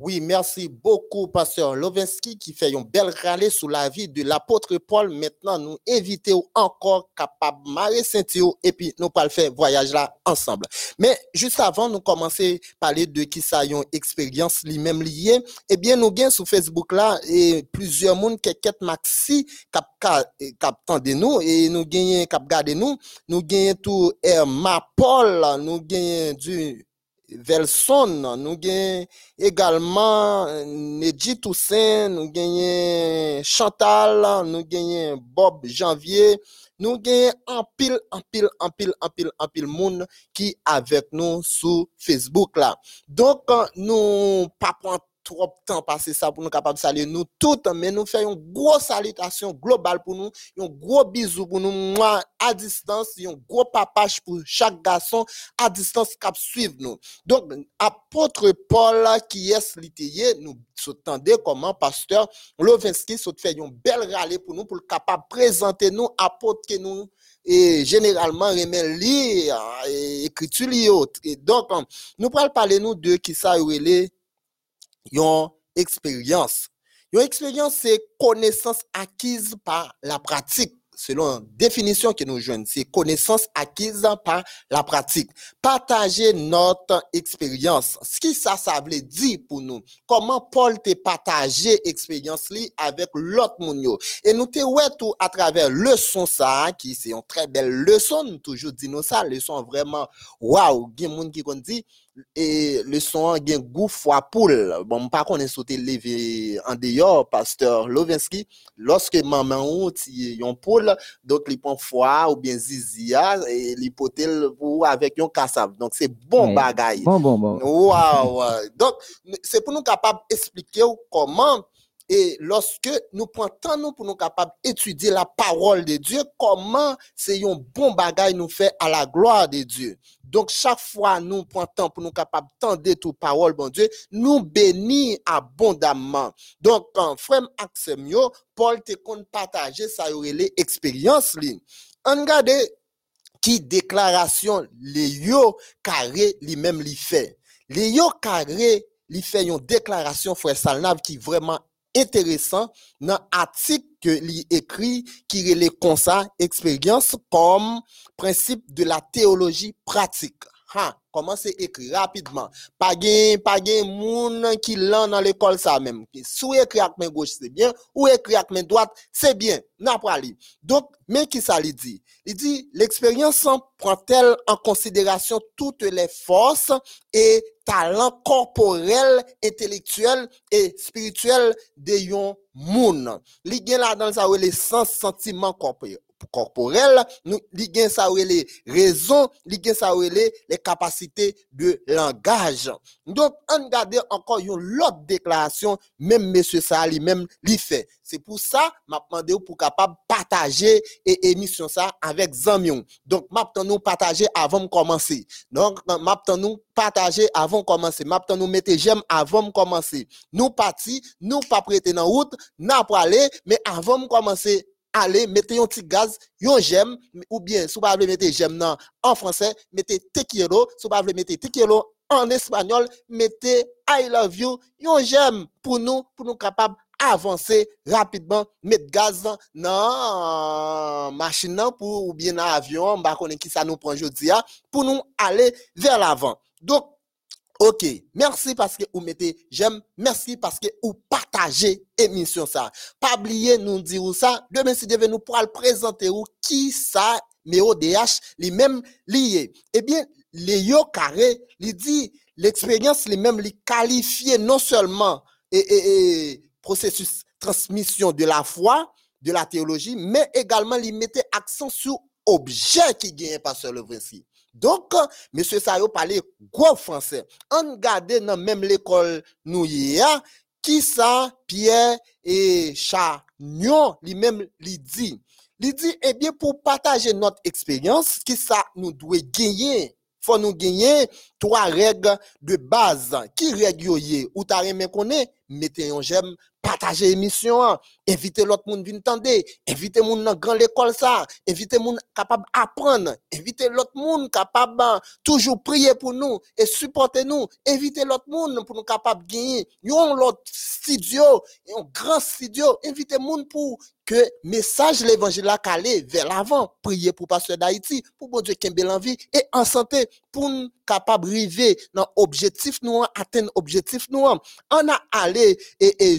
Oui, merci beaucoup, pasteur Lovinsky, qui fait une belle râlée sur la vie de l'apôtre Paul. Maintenant, nous évitons encore capable de saint et puis nous pas le faire voyage là ensemble. Mais juste avant, nous commencer à parler de qui ça une expérience lui-même liée. Eh bien, nous gagnons sur Facebook là et plusieurs monde qui maxi cap cap de nous et nous gagnons cap garder nous. Nous gagnons tout Ma Paul, nous gagnons du Velson, nou gen egalman euh, Nedji Toussaint, nou genyen Chantal, nou genyen Bob Janvier, nou genyen anpil, anpil, anpil, anpil, anpil moun ki avek nou sou Facebook la. Donk euh, nou pa pran trop de temps passer ça pour nous capables de saluer nous toutes, mais nous faisons une grosse salutation globale pour nous, un gros bisou pour nous, moi, à distance, un gros papage pour chaque garçon à distance qui suivre nous. Donc, apôtre Paul, qui est l'ité, nous s'attendait comment pasteur Lovinsky se fait une belle rallye pour nous, pour le capable présenter nous, apôtre que nous, et généralement remet lire écriture et donc nous pourrons parler nous de qui ça une expérience. Une expérience, c'est connaissance acquise par la pratique. Selon la définition que nous jouons, c'est connaissance acquise par la pratique. Partager notre expérience. Ce qui ça, ça veut dire pour nous. Comment Paul te partagé expérience avec l'autre monde. Et nous te ouais tout à travers leçon ça, qui c'est une très belle leçon. Nous toujours dit nous ça, leçon vraiment, waouh, y a qui dit, et le son gen goût fois poule. Bon, pas qu'on est sauté levé en dehors, pasteur Lovinsky, lorsque maman ou ti yon poule, donc il prend foie ou bien zizia et l'hypothèle ou avec yon kassav. Donc c'est bon Ouais. bagaille. Bon, bon, bon. Wow. Donc, c'est pour nous capables d'expliquer comment, et lorsque nous prenons pour nous capables d'étudier la parole de Dieu, comment c'est un bon bagage nous fait à la gloire de Dieu. Donc, chaque fois nous prenons pour nous capables d'entendre toute parole, bon Dieu, nous bénit abondamment. Donc, quand frère Axem yo, Paul te kon partager expériences li. On regarde qui déclaration les carré lui-même li fait. Les carré li fait une déclaration frère Salnav qui vraiment enteresan nan atik ke li ekri ki rele konsa eksperyans kom prinsip de la teoloji pratik. Ha! Comment c'est écrit rapidement. Pas gen, pas moun qui l'an dans l'école ça même. Sou écrit avec main gauche c'est bien, ou écrit avec main droite c'est bien. Pas. Donc, mais qui ça li dit? Il dit, l'expérience prend-elle en considération toutes les forces et talents corporels, intellectuels et spirituels de yon moun. Li la dans ça les sens sentiments corporels corporel, nous li gen ça les raisons, les capacités de langage. Donc on regarde encore une autre déclaration même monsieur ça lui-même li fait. C'est pour ça m'a demandé pour capable partager et émission ça avec Zamion. Donc m'a nous partager avant de commencer. Donc m'a nous partager avant de commencer. M'a nous mettre j'aime avant de commencer. Nous parti, nous pas prêter dans route, n'a pas aller mais avant de commencer allez, mettez un petit gaz, un j'aime, ou bien, si vous voulez mettre j'aime en français, mettez te quiero, si vous voulez mettre te quiero en espagnol, mettez I love you, un j'aime pour nous, pour nous capables avancer rapidement, mettre gaz dans machine nan pour ou bien dans avion, bah connaît qui ça nous prend aujourd'hui pour nous aller vers l'avant. Donc OK, merci parce que vous mettez j'aime, merci parce que vous partagez émission ça. Pas oublier nous dire ça, demain si devez nous pour présenter ou qui ça mais ODH les mêmes liés. Eh bien, les yo carré, il dit l'expérience les mêmes les qualifier non seulement et, processus transmission de la foi, de la théologie, mais également il mettait accent sur objet qui gagne pas sur le principe. Donc, monsieur Sayo parlait gros français. On garde dans même l'école nous hier, qui ça, Pierre et Chagnon, lui-même, lui dit. Il dit, eh bien, pour partager notre expérience, qui ça nous doit gagner? Faut nous gagner trois règles de base. Qui règle? Ou t'as rien connaît? Mettez un j'aime, partager émission, invitez l'autre monde vinn tendre, invitez moun dans grand l'école ça, invitez moun capable apprendre, invitez l'autre monde capable toujours prier pour nous et supporter nous, invitez l'autre monde pour nous capable gagner, yon l'autre studio, un grand studio, invitez moun pour que message l'évangile calé vers l'avant, prier pour pasteur d'Haïti, pour bon Dieu kembe l'envie et en santé pour nous capable arriver dans objectif nous atteindre objectif nous on a allé et, et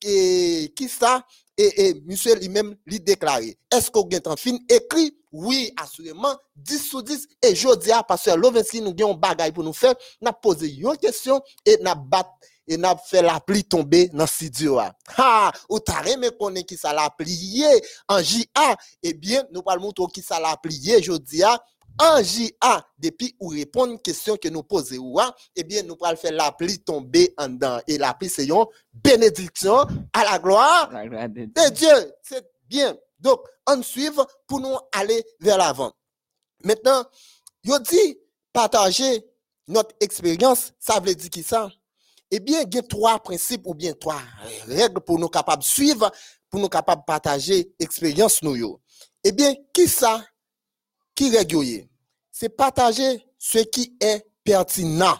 Qui ça et, monsieur lui-même lui déclaré est-ce qu'on a en fin écrit oui assurément 10 sur 10 et je dis à pasteur Lovenski nous avons bagaille pour nous faire. N'a posé une question et n'a bat et n'a fait la pluie tomber dans studio. Ha! Ou t'as me connaît qui ça l'a plié en JA eh bien nous parlons qui ça l'a plié je dis en JA, depuis ou répondre question que nous posons, eh bien, nous allons faire la pluie tomber en dedans. Et la pluie, c'est une bénédiction à la gloire de Dieu. C'est bien. Donc, on suit pour nous aller vers l'avant. Maintenant, yo dit partager notre expérience, ça veut dire qui ça? Eh bien, il y a trois principes ou bien trois règles pour nous capables de suivre, pour nous capables de partager expérience nous yo. Eh bien, qui ça? Qui règle C'est partager ce qui est pertinent.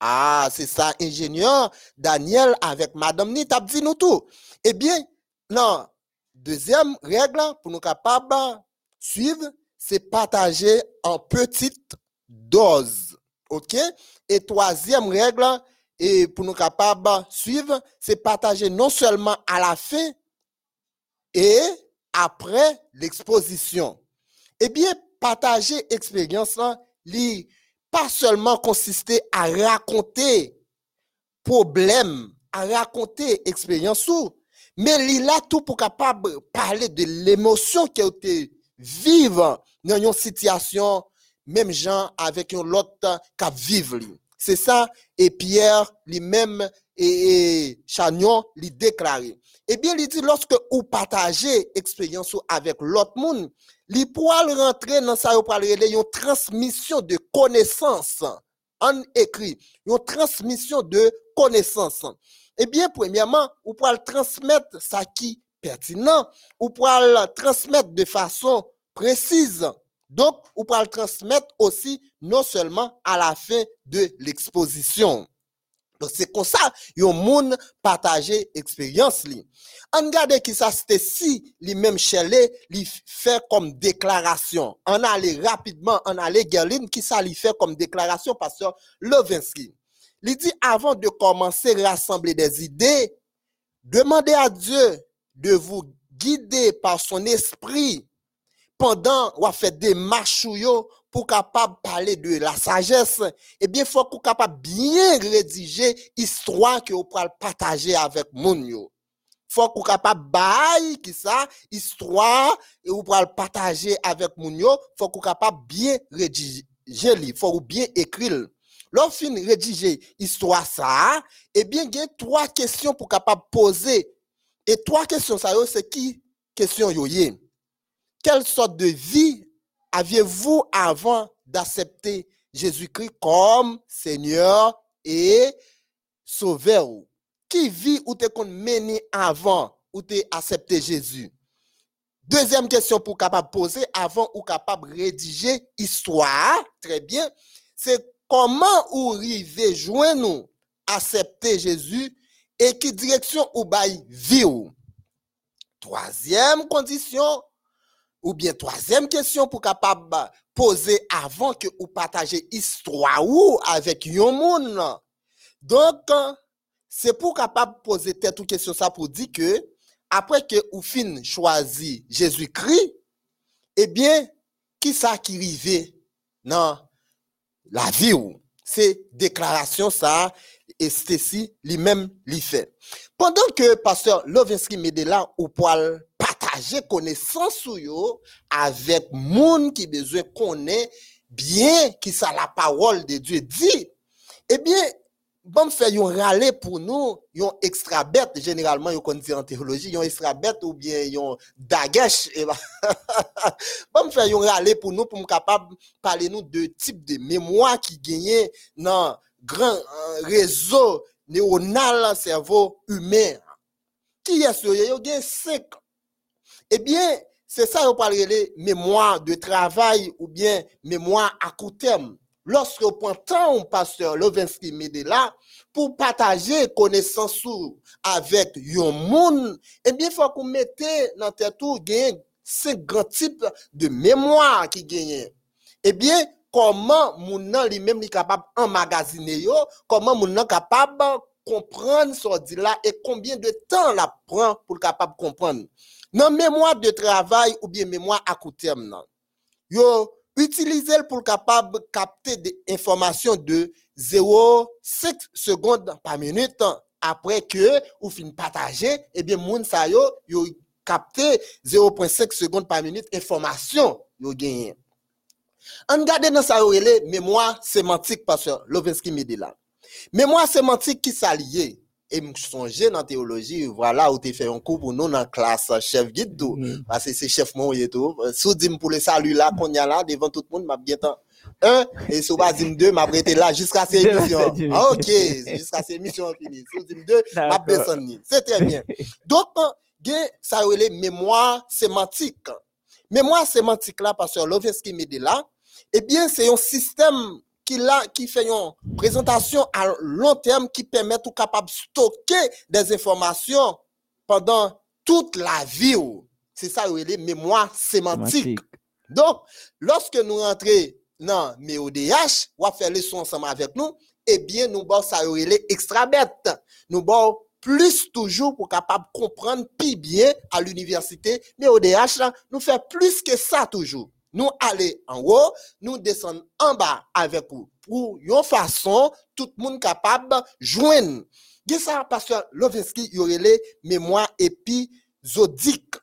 Ah, c'est ça, ingénieur Daniel avec Madame Nit a dit nous tout. Eh bien, non, deuxième règle pour nous capables suivre, c'est partager en petite dose. OK? Et troisième règle, et pour nous capables suivre, c'est partager non seulement à la fin et après l'exposition. Eh bien, partager expérience li pas seulement consister à raconter problème, à raconter expérience mais il a tout pour capable parler de l'émotion qui a été vive dans une situation, même gens avec un autre qui vivre. C'est ça, et Pierre lui-même et, Chagnon lui déclaré. Eh bien, il dit, lorsque vous partagez expérience avec l'autre monde, il pourra rentrer dans ça, une transmission de connaissances en écrit, une transmission de connaissances. Eh bien, premièrement, vous pourrez transmettre ça qui est pertinent, vous pourrez le transmettre de façon précise. Donc, vous pourrez le transmettre aussi non seulement à la fin de l'exposition. Donc, c'est comme ça, yon moun partager expérience li. On regarde qui ça c'était si li même chelé li fait comme déclaration. On allait rapidement, on allait Gerlin qui ça li fait comme déclaration pasteur Levinsky. Il dit avant de commencer à rassembler des idées, demandez à Dieu de vous guider par son esprit pendant ou fait des marches pour capable parler de la sagesse, eh bien, faut qu'on capable bien rédiger histoire que vous pouvez partager avec moun. Faut qu'on capable bail qui ça, histoire, et vous pouvez partager avec moun faut qu'on capable bien rédiger faut bien écrire. Lorsqu'on rédiger histoire ça, eh bien, il y a trois questions pour capable poser. Et trois questions ça, c'est qui question yo Quelle sorte de vie aviez-vous avant d'accepter Jésus-Christ comme Seigneur et Sauveur? Qui vit ou te qu'on mené avant ou te accepté Jésus? Deuxième question pour capable poser avant ou capable rédiger histoire, très bien, c'est comment ou arriver joindre nous accepter Jésus et qui direction ou bail vie Troisième condition, ou bien troisième question pour capable poser avant que vous partagez histoire ou avec monde. Donc, c'est pour capable poser tête ou question ça pour dire que après que vous fin choisi Jésus-Christ, eh bien, qui ça qui arrive dans la vie ou? C'est déclaration ça, et ceci lui-même lui fait. Pendant que pasteur Lovinsky là au poil partager connaissance avec monde qui besoin connaît bien qui ça la parole de Dieu dit. Eh bien, bon faire yon râler pour nous, yon extra bête généralement qu'on dit en théologie, yon extra bête ou bien yon dagesh eh ben, bon faire yon râler pour nous pour capable parler nous de type de mémoire qui gagne dans grand euh, réseau neuronal cerveau humain. Qui est ce yo gen 5 eh bien, c'est ça on parle de mémoire de travail ou bien mémoire à court terme. Lorsque vous prenez temps, pasteur Lovinsky là pour partager connaissance avec un monde, eh bien, faut qu'on mette dans tête tout cinq grands types de mémoire qui gagnent. Eh bien, comment moun lui-même est capable d'emmagasiner yo, comment moun est capable comprendre ce dit là et combien de temps la prend pour capable comprendre. Nan mémoire de travail ou bien mémoire à court terme, nan, yo utiliser pour capable capter des informations de 0,5 secondes par minute après que ou fin partager, eh bien, moun sa yo, yo capter 0,5 secondes par minute information yo gagné. An gade nan sa yo rele mémoire sémantique parce Lovinsky Medela. Mémoire sémantique qui s'allie et me songer dans théologie voilà où tu fait un cours pour nous dans classe chef guide tout. Mm. parce que c'est chef mon et tout. Sous dim pour le salut là qu'on y a là devant tout le monde m'a bien temps un et dim deux m'a prêté là jusqu'à ces émissions. ah, OK jusqu'à ces émissions finies. Sous dim deux m'a personne c'est très bien. Donc ça relève mémoire sémantique mémoire sémantique là parce que Lovensky me dit là eh bien c'est un système qui, là, qui fait une présentation à long terme qui permet tout capable de stocker des informations pendant toute la vie. C'est ça, les mémoire sémantique. Donc, lorsque nous rentrons dans MEODH, on va faire les sons ensemble avec nous, eh bien, nous allons ça les extra bête. Nous allons plus toujours pour capable comprendre plus bien à l'université. Mais ODH, là, nous fait plus que ça toujours. Nous aller en haut, nous descendre en bas avec vous. Pour une façon, tout le monde capable de joindre. Dis ça, pasteur Loveski, il y aurait les mémoires épisodiques.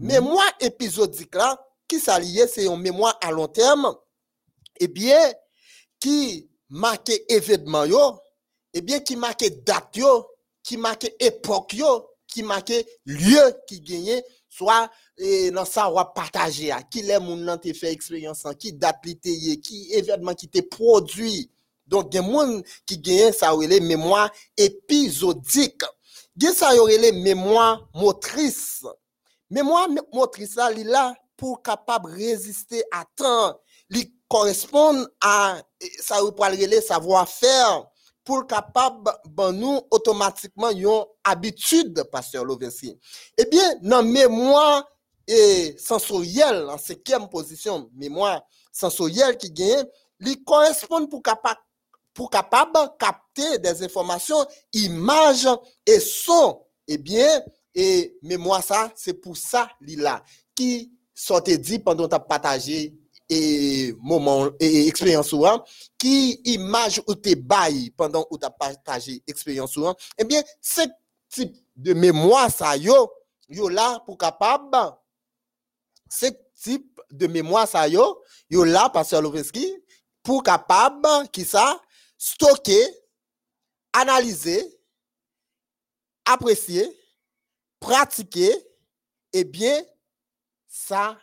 Mémoire épisodique là, qui s'allie, c'est une mémoire à long terme, eh bien, qui marque événement yo, eh bien, qui marque date yo, qui marque époque yo, qui marque lieu qui gagne, soit eh, dans ça va partager, qui les nan te fait expérience, qui date qui événement qui te produit. Donc, a moun qui gagne ça les mémoire épisodique. Il ça les mémoire motrice. Mémoire motrice là, li là pour capable résister à temps, li correspond à ça savoir-faire pour capable ben nous automatiquement une habitude pasteur Lovensi. Eh bien dans mémoire et sensorielle en cinquième position mémoire sensorielle qui gagne li correspond pour capable pour capable capter des informations images et sons. Eh bien et mémoire ça c'est pour ça là qui sortait dit pendant ta partagé et moment et expérience qui image ou te bail pendant ou tu partagé expérience ou eh bien ce type de mémoire ça yo yo là pour capable ce type de mémoire ça yo yo là pasteur Loveski pour capable qui ça stocker analyser apprécier pratiquer et eh bien ça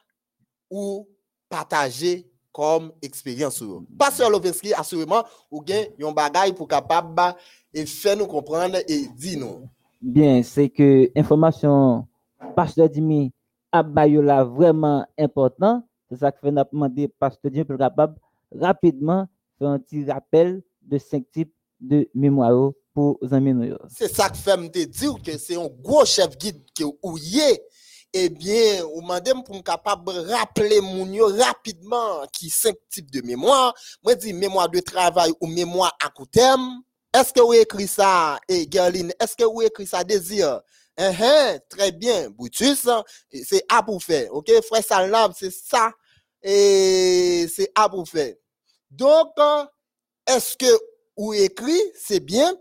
ou partager comme expérience. Pasteur Loveski, assurément, ou bien un bagage pour capable et faire nous comprendre et dire nous. Bien, c'est que information pasteur Dimi abayola vraiment important. C'est ça que fait demander pasteur Dimi pour capable rapidement faire un petit rappel de cinq types de mémoire pour amis. C'est ça que fait me dire que c'est un gros chef guide que ou eh bien, ou madame pour capable rappeler mon rapidement qui cinq types de mémoire. Moi dis mémoire de travail ou mémoire à court terme. Est-ce que vous écrit ça, et eh, Gerline, est-ce que vous écrit ça désir? Très bien, Brutus, c'est à pour faire. OK, frère Salnab, c'est ça. Et c'est à pour faire. Donc, est-ce que vous écrit, c'est bien,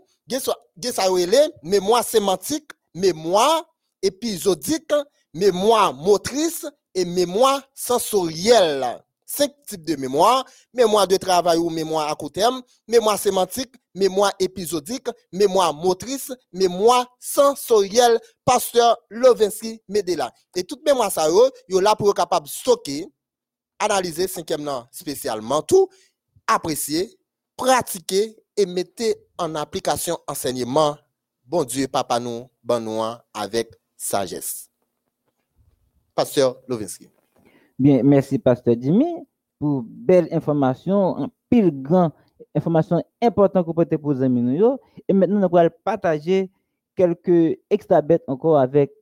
mémoire sémantique, mémoire épisodique, mémoire motrice et mémoire sensorielle. Cinq types de mémoire, mémoire de travail ou mémoire à court terme, mémoire sémantique, mémoire épisodique, mémoire motrice, mémoire sensorielle, pasteur Lovinsky Medela. Et toute mémoire ça yo, là pour capable stocker, analyser cinquième spécialement tout, apprécier, pratiquer et mettre en application enseignement. Bon Dieu, papa nous, bon nous avec sagesse. Pasteur Lovinsky. Bien, merci, Pasteur Jimmy, pour belle information, un pile grand information importante que vous pouvez pour amis. Et maintenant, nous allons partager quelques extra bêtes encore avec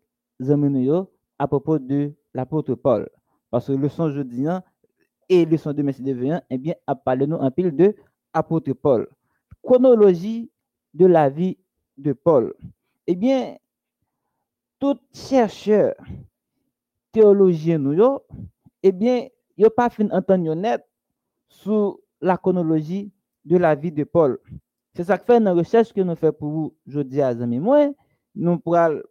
amis à propos de l'apôtre Paul. Parce que le son jeudi et le son de Messie de eh bien, à parler nous un pile de apôtre Paul. Chronologie de la vie de Paul. Eh bien, tout chercheur théologien nous eh bien, a pas fin net sur la chronologie de la vie de Paul. C'est ça que fait une recherche que nous faisons pour vous aujourd'hui à amis moi, nous pourrons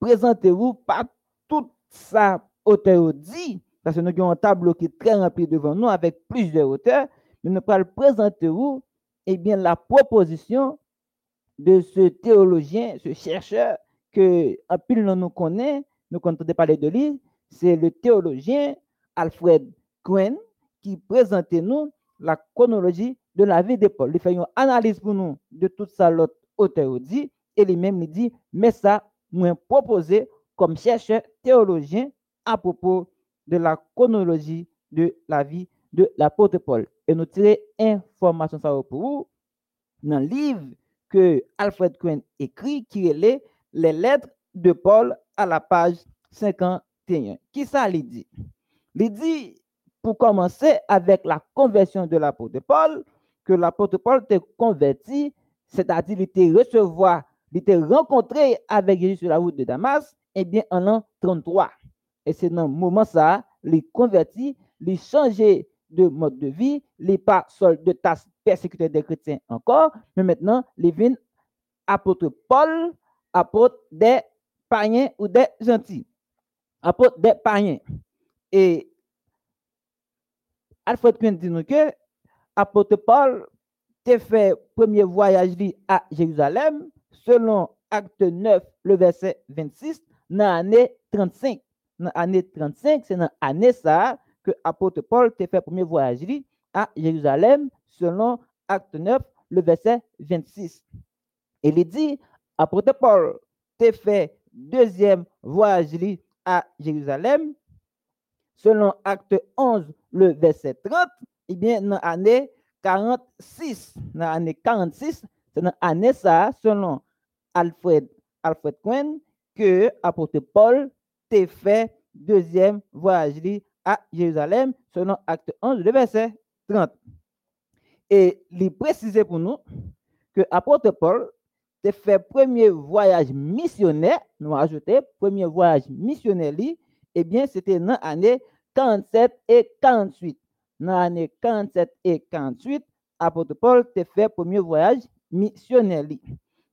présenter vous pas tout ça auteur dit parce que nous avons un tableau qui est très rempli devant nous avec plusieurs auteurs, mais nous pourrons présenter vous eh bien la proposition de ce théologien, ce chercheur que un pile nous connaît nous comptons parler de lui, c'est le théologien Alfred Quinn qui présente nous la chronologie de la vie de Paul. Il fait une analyse pour nous de tout ça l'autre auteur dit et lui-même dit mais ça nous proposé comme chercheur théologien à propos de la chronologie de la vie de l'apôtre Paul. Et nous tirons information ça pour vous dans le livre que Alfred Quinn écrit qui est les lettres de Paul à la page 51. Qui ça lui dit? Il dit, pour commencer avec la conversion de l'apôtre Paul, que l'apôtre Paul était converti, c'est-à-dire il était recevoir, il était rencontré avec Jésus sur la route de Damas, eh bien en l'an 33. Et c'est dans ce moment ça, les convertis, les changer de mode de vie, les pas de tâches persécuteurs des chrétiens encore, mais maintenant, les vignes apôtre Paul, apôtre des païens ou des gentils, apôtre des païens. Et Alfred Quinn dit que apôtre Paul a fait premier voyage à Jérusalem selon acte 9, le verset 26, dans l'année 35. Dans l'année 35, c'est dans l'année ça que apôtre Paul a fait premier voyage à Jérusalem selon acte 9, le verset 26. Et il dit, apôtre Paul a fait deuxième voyage à Jérusalem selon acte 11, le verset 30, eh bien, dans l'année 46, dans l'année 46, c'est dans l'année ça, selon Alfred, Alfred Quinn, que apôtre Paul a fait deuxième voyage à Jérusalem, selon acte 11, le verset 30. Et il précise pour nous que apôtre Paul a fait premier voyage missionnaire, nous ajouté premier voyage missionnaire, eh bien, c'était dans l'année 47 et 48. Dans l'année 47 et 48, apôtre Paul a fait premier voyage missionnaire.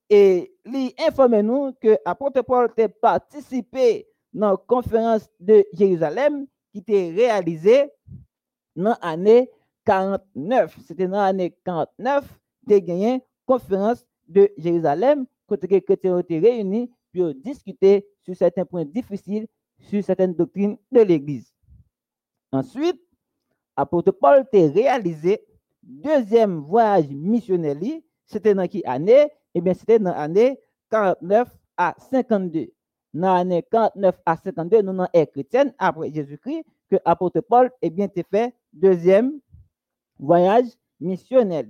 Et il informe nous que apôtre Paul a participé dans la conférence de Jérusalem qui était réalisée dans l'année 49. C'était dans l'année 49 a gagné une conférence de Jérusalem, côté les chrétiens ont été réunis pour discuter sur certains points difficiles, sur certaines doctrines de l'Église. Ensuite, apôtre Paul a réalisé deuxième voyage missionnaire. C'était dans quelle année? Eh bien, c'était dans l'année 49 à 52. Dans l'année 49 à 52, nous sommes chrétiens après Jésus-Christ que apôtre Paul eh bien, fait deuxième voyage missionnaire.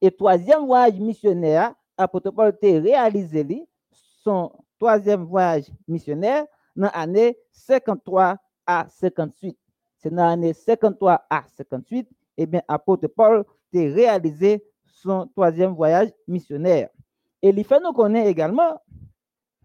Et troisième voyage missionnaire, apôtre Paul a réalisé son troisième voyage missionnaire dans l'année 53 à 58. C'est dans l'année 53 à 58, et bien, apôtre Paul a réalisé son troisième voyage missionnaire. Et il fait nous connaître également,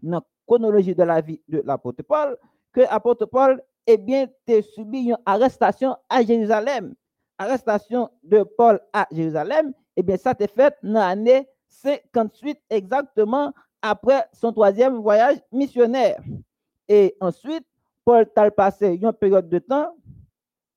dans la chronologie de la vie de l'apôtre Paul, que l'apôtre Paul eh bien, subi une arrestation à Jérusalem. Arrestation de Paul à Jérusalem, eh bien, ça a fait dans l'année 58 exactement après son troisième voyage missionnaire. Et ensuite, Paul a passé une période de temps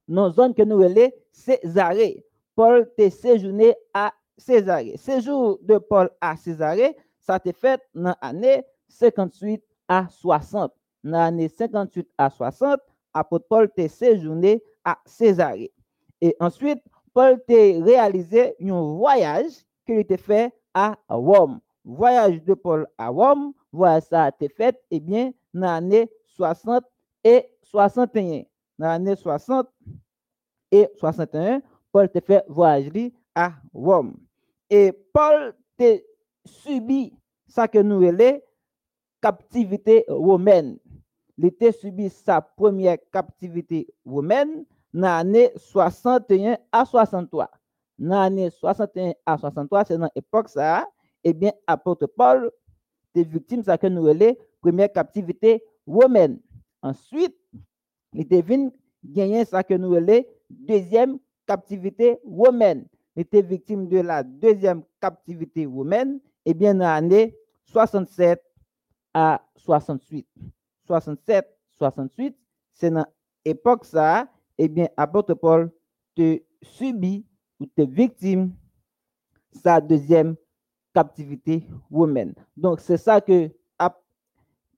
dans une zone que nous appelons Césarée. Paul a séjourné à Césarée. Séjour de Paul à Césarée, ça a fait dans l'année 58 à 60. Dans l'année 58 à 60, apôtre Paul a séjourné à Césarée. Et ensuite, Paul a réalisé un voyage qu'il a fait à Rome. Voyage de Paul à Rome, voilà, ça a été fait, eh bien, dans l'année 60 et 61. Dans l'année 60 et 61, Paul a fait voyage à Rome. Et Paul a subi ça que nous appelons captivité romaine. Il a subi sa première captivité romaine dans l'année 61 à 63 dans l'année 61 à 63, c'est dans l'époque ça, eh bien, apôtre Paul captivité romaine. Ensuite, il était venu gagner ce que nous appelons deuxième captivité romaine. Il était victime de la deuxième captivité romaine, eh bien, dans l'année 67 à 68. 67, 68, c'est dans l'époque ça, eh bien, apôtre Paul te subit ou es victime sa deuxième captivité romaine. Donc, c'est ça que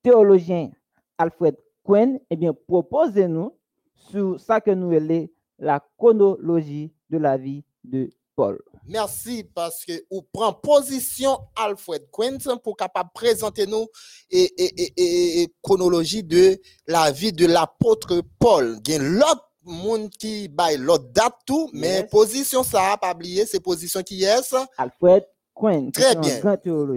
théologien Alfred Quinn eh bien, propose nous sur ça que nous appelons la chronologie de la vie de Paul. Merci parce que vous prenez position Alfred Quinn pour capable présenter nous et, et, et, chronologie de la vie de l'apôtre Paul. Il y a l'autre monde qui bail l'autre date tout, mais position ça, pas oublier, c'est position qui est Alfred Quinn. Très bien.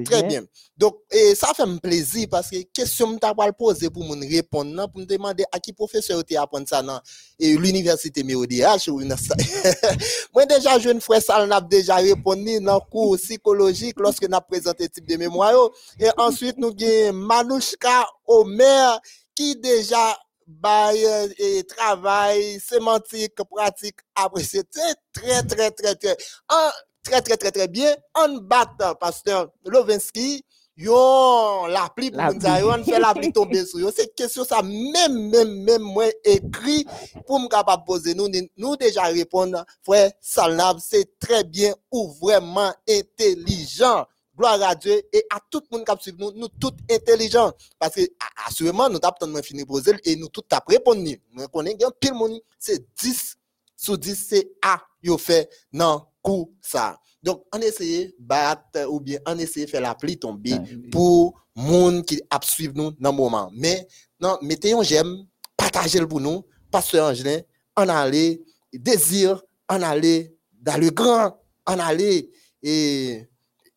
Très bien. Donc, et ça fait un plaisir parce que question que pas poser pour me répondre, pour me demander à qui professeur tu apprendre ça dans l'université MODH ou Moi déjà jeune frère ça n'a déjà répondu dans le cours psychologique lorsque n'a présenté type de mémoire et ensuite nous avons Manouchka Omer qui déjà bay e travay semantik, pratik, apre se te tre tre tre tre an très très très très bien. On bat pasteur Lovinsky yon l'appli pour nous dire on fait l'appli tomber sur yo. C'est question ça même même même moi écrit pour me capable poser. Nous nous déjà répondre frère Salnab c'est très bien ou vraiment intelligent gloire à Dieu et à tout le monde qui suit nous, nous tous intelligents. Parce que, assurément, nous avons fini poser et nous tous avons répondu. Nous connaissons pile monde, c'est 10 sur 10, c'est A, yo fait non coup ça. Donc, on essaye battre ou bien on essaye faire la pluie tomber pour monde qui a suivre nous dans le moment. Mais, non, mettez un j'aime, partagez le pour nous, pasteur Angelin, en aller, désir, en aller dans le grand, en aller et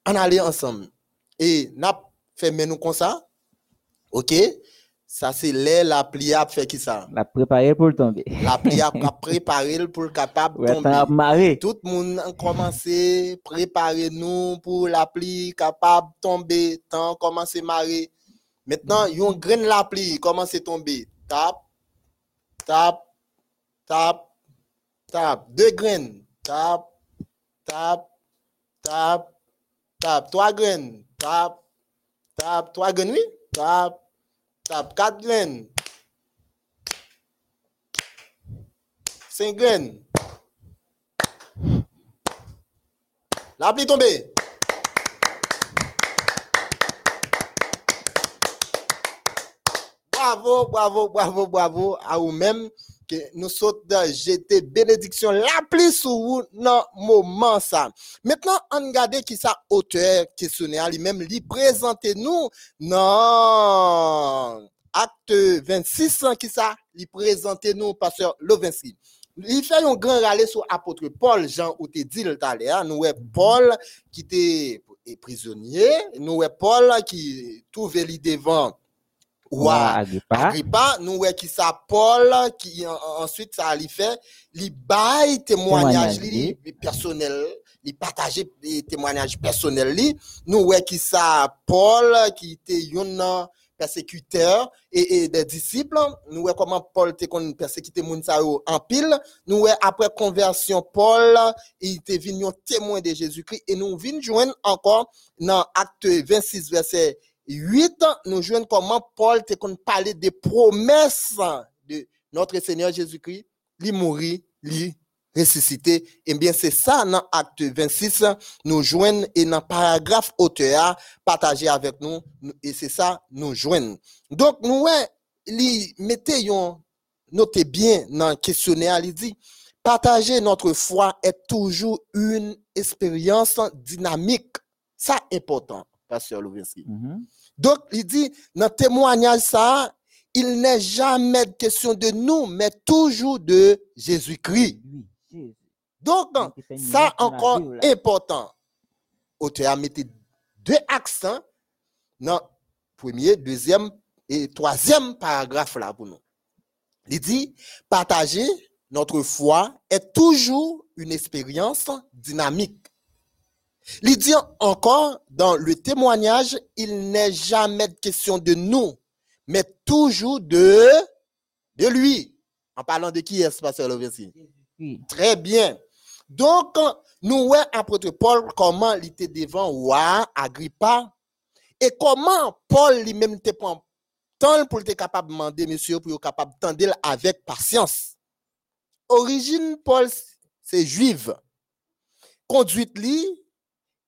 en aller ensemble. Et n'a fait nous comme ça. OK? Ça, c'est l'air la pliable fait qui ça? La préparer pour tomber. La pliable a préparé pour le capable de tomber. Tout le monde a commencé à préparer nous pour la pluie capable de tomber. Tant commencé à marrer. Maintenant, il y a une graine la pluie commence à tomber. Tap, tap, tap, tap. Deux graines. Tap, tap, tap, tap. Trois graines. Tap, tap. Trois graines, oui. Tap, Tap 4 graines. 5 graines. La pluie tombée. Bravo, bravo, bravo, bravo à vous-même que nous sommes jeter bénédiction la pluie sur vous dans moment ça. Maintenant, on regarde qui ça auteur questionnaire lui-même lui présenter nous non acte 26 qui ça lui présenter nous pasteur Lovinsky. Il fait un grand râler sur apôtre Paul Jean ou te dit le nous est Paul qui était prisonnier, nous est Paul qui trouvait lui devant Ouais, Agrippa. Agrippa, nous ouais qui ça Paul qui ensuite ça lui fait, li bail témoignage li personnel, li partager des témoignages personnels li, nous ouais qui ça Paul qui était un persécuteur et, et, des disciples, nous ouais comment Paul était qu'on persécuté moun sa en pile, nous ouais après conversion Paul, il était venu témoin de Jésus-Christ. Et nous venons joindre encore dans acte 26 verset 8, nous jouons comment Paul te parler des promesses de notre Seigneur Jésus-Christ, lui mourir, lui ressusciter. Eh bien, c'est ça dans acte 26, nous joignons et dans paragraphe auteur partagé avec nous, et c'est ça nous joignons. Donc, nous, li mettez notez bien dans le questionnaire, il dit, partager notre foi est toujours une expérience dynamique. Ça, important, Pasteur Lovinsky. Mm-hmm. Donc, il dit, dans témoignage ça, il n'est jamais question de nous, mais toujours de Jésus-Christ. Donc, ça encore important. Auteur a mis deux accents dans premier, deuxième et troisième paragraphe là pour nous. Il dit, partager notre foi est toujours une expérience dynamique. Il dit encore dans le témoignage, il n'est jamais question de nous, mais toujours de, de lui. En parlant de qui est-ce, Pasteur Lovensi? Très bien. Donc, nous voyons apôtre Paul comment il était devant Agrippa et comment Paul lui-même était prend temps pour être capable de demander monsieur pour être capable d'attendre avec patience. Origine Paul c'est juive. Conduite lui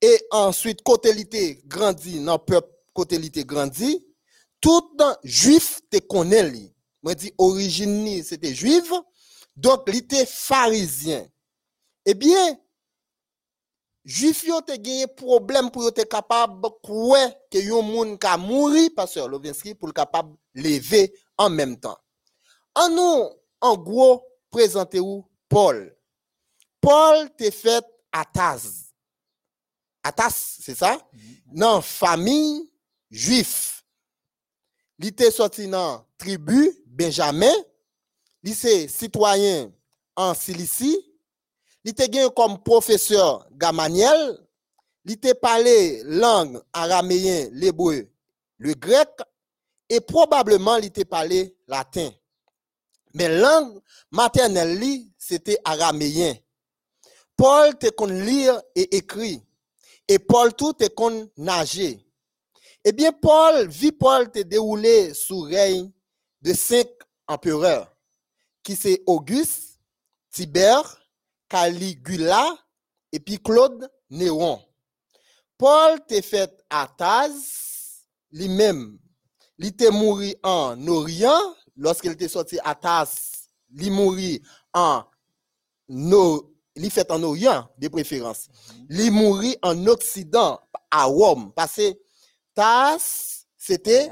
et ensuite côté l'été grandi dans peuple côté l'été grandi tout juif te connaît moi dit origine c'était juif donc était pharisien. Eh bien juif yo te gagné problème pour être capable croire que yon moun ka mouri pasteur Lovinsky pour capable lever en même temps. En nous en gros présentez vous Paul. Paul te fait à Taz Atas, c'est ça? Non, famille juif. Il était sorti dans tribu Benjamin. Il était citoyen en Cilicie. Il était comme professeur Gamaniel. Il était parlé langue araméen, l'hébreu, le grec. Et probablement, il était parlé latin. Mais langue maternelle, c'était araméen. Paul te qu'on lire et écrit. Et Paul tout te qu'on nager. Eh bien, Paul, vit Paul te déroulé sous règne de cinq empereurs, qui c'est Auguste, Tibère, Caligula et puis Claude Néron. Paul te fait à Taz, lui-même, il était mort en Orient, lorsqu'il était sorti à Taz, il mourit en no, il fait en Orient de préférence. Il mourit en Occident, à Rome, parce que Taz, c'était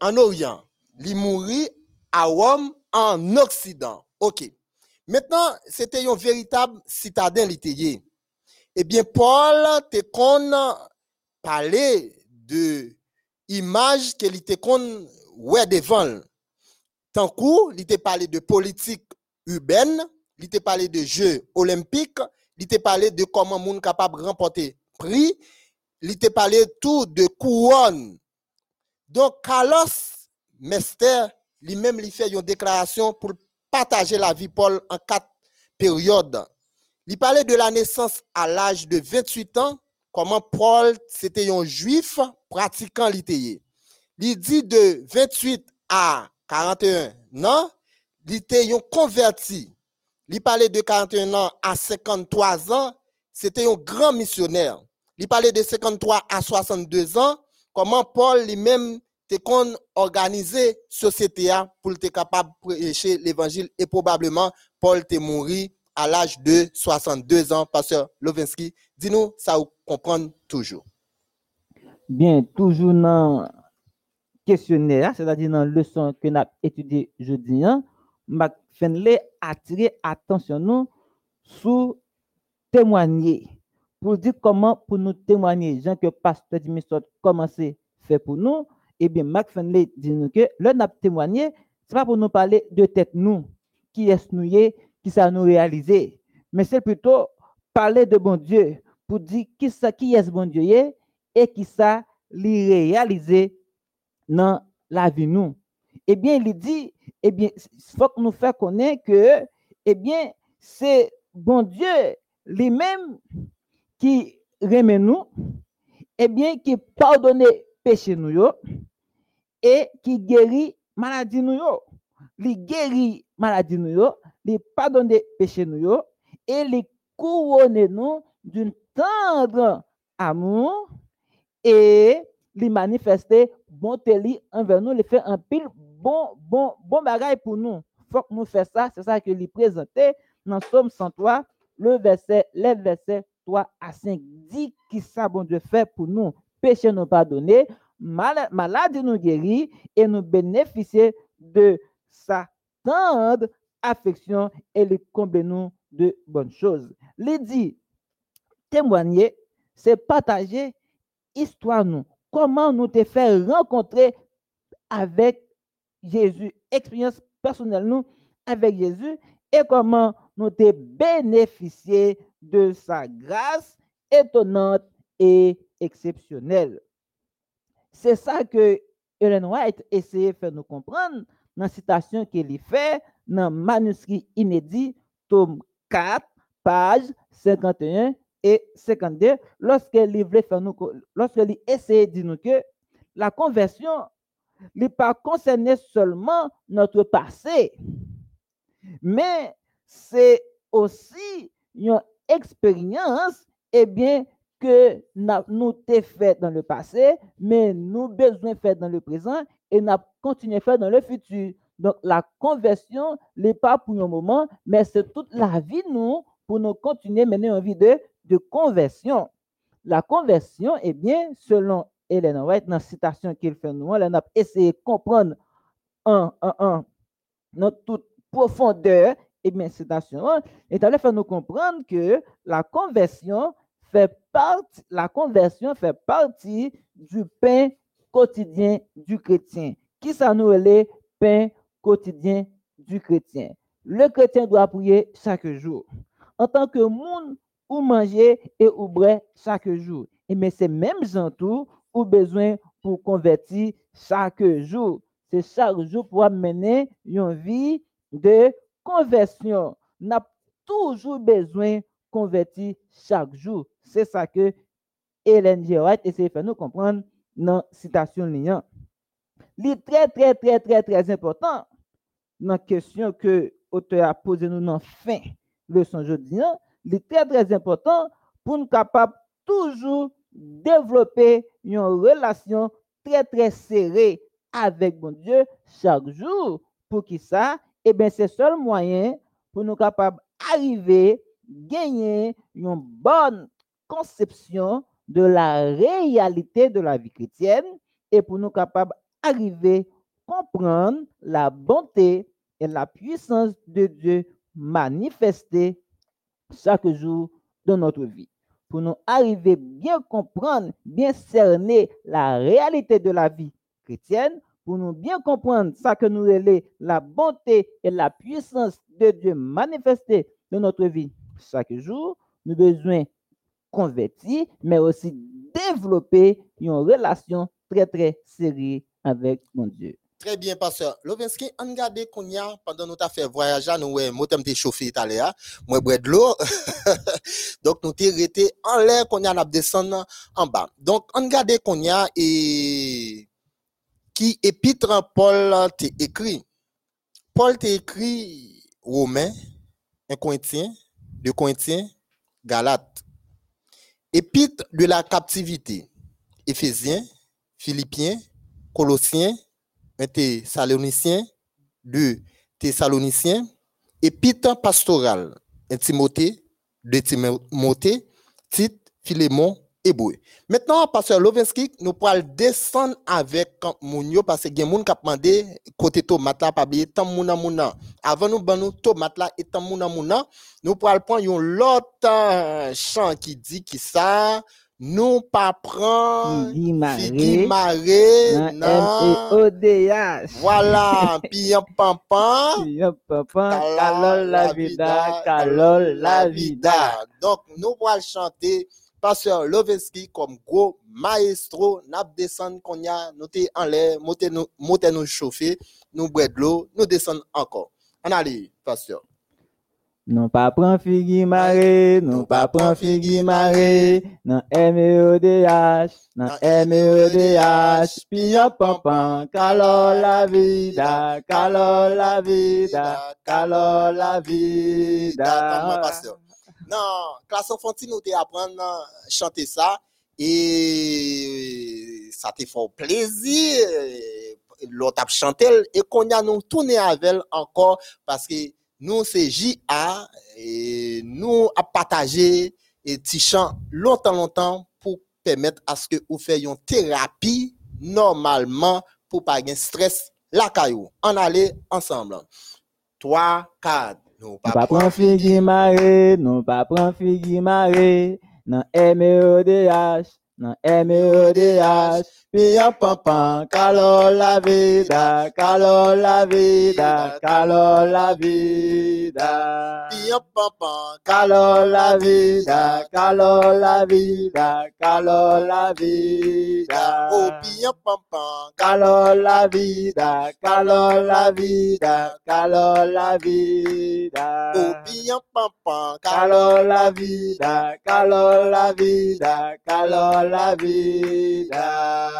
en Orient. Il mourit à Rome en Occident. OK. Maintenant, c'était un véritable citadin littéraire. Eh bien, Paul te qu'on parler de image qu'il était qu'on ouais devant. Tant coup, il te parlé de politique urbaine, il te parlé de jeux olympiques, il te parlé de comment monde capable de remporter prix, il te parlé tout de couronne. Donc, Carlos Mester, lui-même, il fait une déclaration pour partager la vie Paul en quatre périodes. Il parlait de la naissance à l'âge de 28 ans, comment Paul, c'était un juif pratiquant l'ité. Il dit de 28 à 41 ans, il était un converti. Il parlait de 41 ans à 53 ans, c'était un grand missionnaire. Il parlait de 53 à 62 ans, comment Paul lui-même était organisé société pour être capable de prêcher l'évangile et probablement Paul était mort à l'âge de 62 ans, pasteur Lovinsky. Dis-nous, ça vous comprend toujours. Bien, toujours dans questionnaire, c'est-à-dire dans la leçon que nous avons étudiée jeudi, hein, m'a attirer attention nous sur témoigner pour dire comment pour nous témoigner, Jean que pasteur Dimisot commencé fait pour nous, eh bien Mac Fenley dit nous que le n'a témoigné, c'est pas pour nous parler de tête nous, qui est nous qui ça nous réaliser, mais c'est plutôt parler de bon Dieu pour dire qui ça qui est bon Dieu et qui ça lui réaliser dans la vie nous. Eh bien, il dit, eh bien, il faut que nous fassions connaître que, eh bien, c'est bon Dieu lui-même qui remet nous, eh bien, qui pardonne péché nous et qui guérit maladie nous Il guérit maladie nous il pardonne péché nous et il couronne nous d'une tendre amour et lui manifester bonté envers nous, il fait un pile bon bon bon pour nous. Faut que nous fassions ça, c'est ça que lui présentait dans Somme 103, le verset, les versets 3 à 5 dit qui ça bon Dieu fait pour nous. Péché nous pardonner, maladie nous guérir et nous bénéficier de sa tendre affection et le comble nous de bonnes choses. Il dit, témoigner, c'est partager histoire nous. Comment nous te faire rencontrer avec Jésus, expérience personnelle nous avec Jésus et comment nous te bénéficier de sa grâce étonnante et exceptionnelle. C'est ça que Ellen White essayait de faire nous comprendre dans la citation qu'il fait dans le manuscrit inédit, tome 4, page 51 et 52, lorsqu'elle lorsqu'elle essayait de dire nous que la conversion n'est pas concernée seulement notre passé, mais c'est aussi une expérience, eh bien, que nous avons fait dans le passé, mais nous besoin faire dans le présent et nous continuer à faire dans le futur. Donc, la conversion n'est pas pour un moment, mais c'est toute la vie, nous, pour nous continuer à mener une vie de, de conversion. La conversion, eh bien, selon Hélène White, dans la citation qu'il fait nous, elle a essayé de comprendre en, en, toute profondeur, eh bien, citation, et elle fait nous comprendre que la conversion fait partie, la conversion fait partie du pain quotidien du chrétien. Qui ça nous est pain quotidien du chrétien? Le chrétien doit prier chaque jour. En tant que monde, ou manger et ou chaque jour. Et mais c'est même gens tout ou besoin pour convertir chaque jour. c'est chaque jour pour mener une vie de conversion. N'a toujours besoin convertir chaque jour. C'est ça que Hélène G. White essaie de faire nous comprendre dans la citation liant. C'est très, très, très, très, très important dans la question que l'auteur a posée nous dans fin leçon jeudi. C'est très, très important pour nous capables toujours développer une relation très, très serrée avec mon Dieu chaque jour. Pour qui ça? Eh bien, c'est le seul moyen pour nous capables d'arriver, gagner une bonne conception de la réalité de la vie chrétienne et pour nous capables d'arriver comprendre la bonté et la puissance de Dieu manifestée chaque jour dans notre vie. Pour nous arriver bien comprendre, bien cerner la réalité de la vie chrétienne, pour nous bien comprendre ça que nous est la bonté et la puissance de Dieu manifestée dans notre vie chaque jour, nous avons besoin convertir, mais aussi développer une relation très, très sérieuse avec mon Dieu. Très bien, pasteur. Lovinski, on regarde qu'on y a, pendant notre fait voyage, nous, ouais, moi, t'es chauffé italien, moi, bois de l'eau. Donc, nous t'es resté en l'air qu'on y a, descendre en bas. Donc, on regarde qu'on y a, et, qui épître Paul t'es écrit. Paul t'es écrit Romain, un Corinthien, de Corinthien, Galate. Épître de la captivité, Éphésiens, Philippiens, Colossiens, Thessaloniciens, deux Thessaloniciens, Épître pastoral, un Timothée, de Timothée, Tite, Philémon, Hébreu. Maintenant, pasteur Lovinski, nous pourrons descendre avec Mounio parce que gen moun kap demandé côté tomate là pas tant mouna. Avant nous ban nous tomate et tant mouna mouna, nous pourrons prendre un l'autre chant qui dit qui ça nous pas prendre Figi maré nan M-E-O-D-H. Voilà, puis un pampan. Kalol la vida, kalol la vida. Donc, nous allons chanter Pasteur Loveski comme gros maestro, n'a descend qu'on y a, nous t'es en l'air, monter nous, monter nous chauffer, nous boire de l'eau, nous descend encore. On allez, pasteur. Non pas prend figi maré, non pas prend figi maré, nan M-E-O-D-H, nan M-E-O-D-H, piyon pampan, kalol la vida, kalol la vida, kalol la vida. Non, classe enfantine, nous t'es apprendre à chanter ça, et ça te fait plaisir, l'autre a chanté, et qu'on y a nous tourné avec encore, parce que nous, c'est JA, et nous a partagé et petit chant longtemps, longtemps pour permettre à ce que vous fassiez une thérapie normalement pour pas de stress la caillou. On allait ensemble. 3, 4. Nous Non pa pran figi mare, non pa pran figi mare, nan M-E-O-D-H, M-E-O-D-H, piyon pampan, kalol la vida, kalol la vida, kalol la vida. Piyon pampan, Kalol la vida, kalol la vida, kalol la vida. oh piyon pampan, Calor la vida, calor la vida, calor la vida. oh piyon pampan, Calor la vida, calor la vida, calor la vida.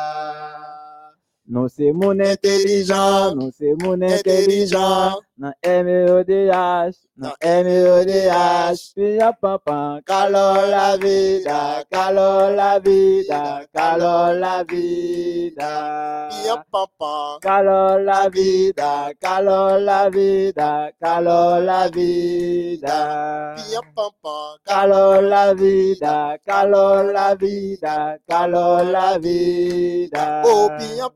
Non c'est mon intelligent, non c'est mon intelligent. Nan M-E-O-D-H, nan M-E-O-D-H. Piya papa, calor la vida, calor la vida, calor la vida. piyon pampan, Calor la vida, calor la vida, calor la vida. piyon pampan, Calor la vida, calor la vida, calor la vida. oh piyon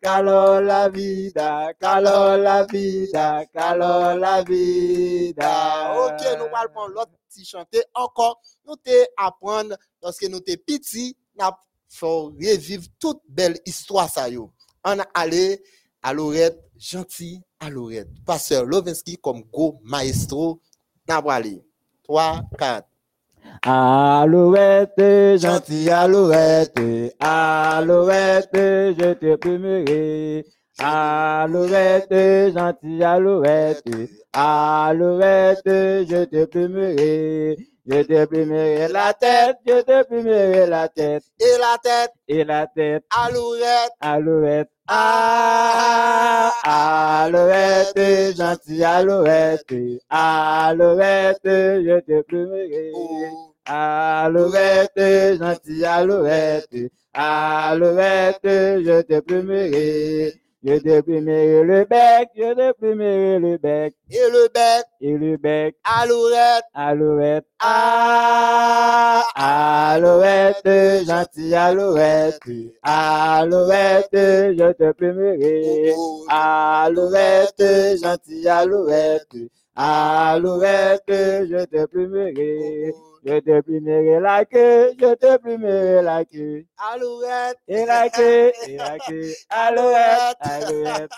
Calor la vida, calor la vida, calor la vida. Ok, nous allons prendre l'autre petit chanter encore. Nous te apprendre lorsque nous te petit, nous faut revivre toute belle histoire ça yo. On a allé à Lorette, gentil à Lorette. Pasteur Lovinski comme gros maestro, n'a pas aller. 3, 4. Alouette, gentil alouette, alouette, je te plumerai. Alouette, gentille alouette, alouette, je te plumerai. Je te plumerai la tête, je te plumerai la tête. Et la tête, et la tête. Alouette, alouette. Ah, alouette, gentille alouette, alouette, je te plumerai. oh, Alouette, gentille alouette, alouette, je te plumerai. Je te plumerai le bec, je te plumerai le bec, et le bec, et le bec. Alouette, Alouette, ah, alouette, gentille alouette, alouette, je te plumerai. oh, Alouette, alouette, alouette, je te plumerai. Je te plumerai la queue, je te plumerai la queue. Alouette, Et la queue, et la queue, alouette, alouette,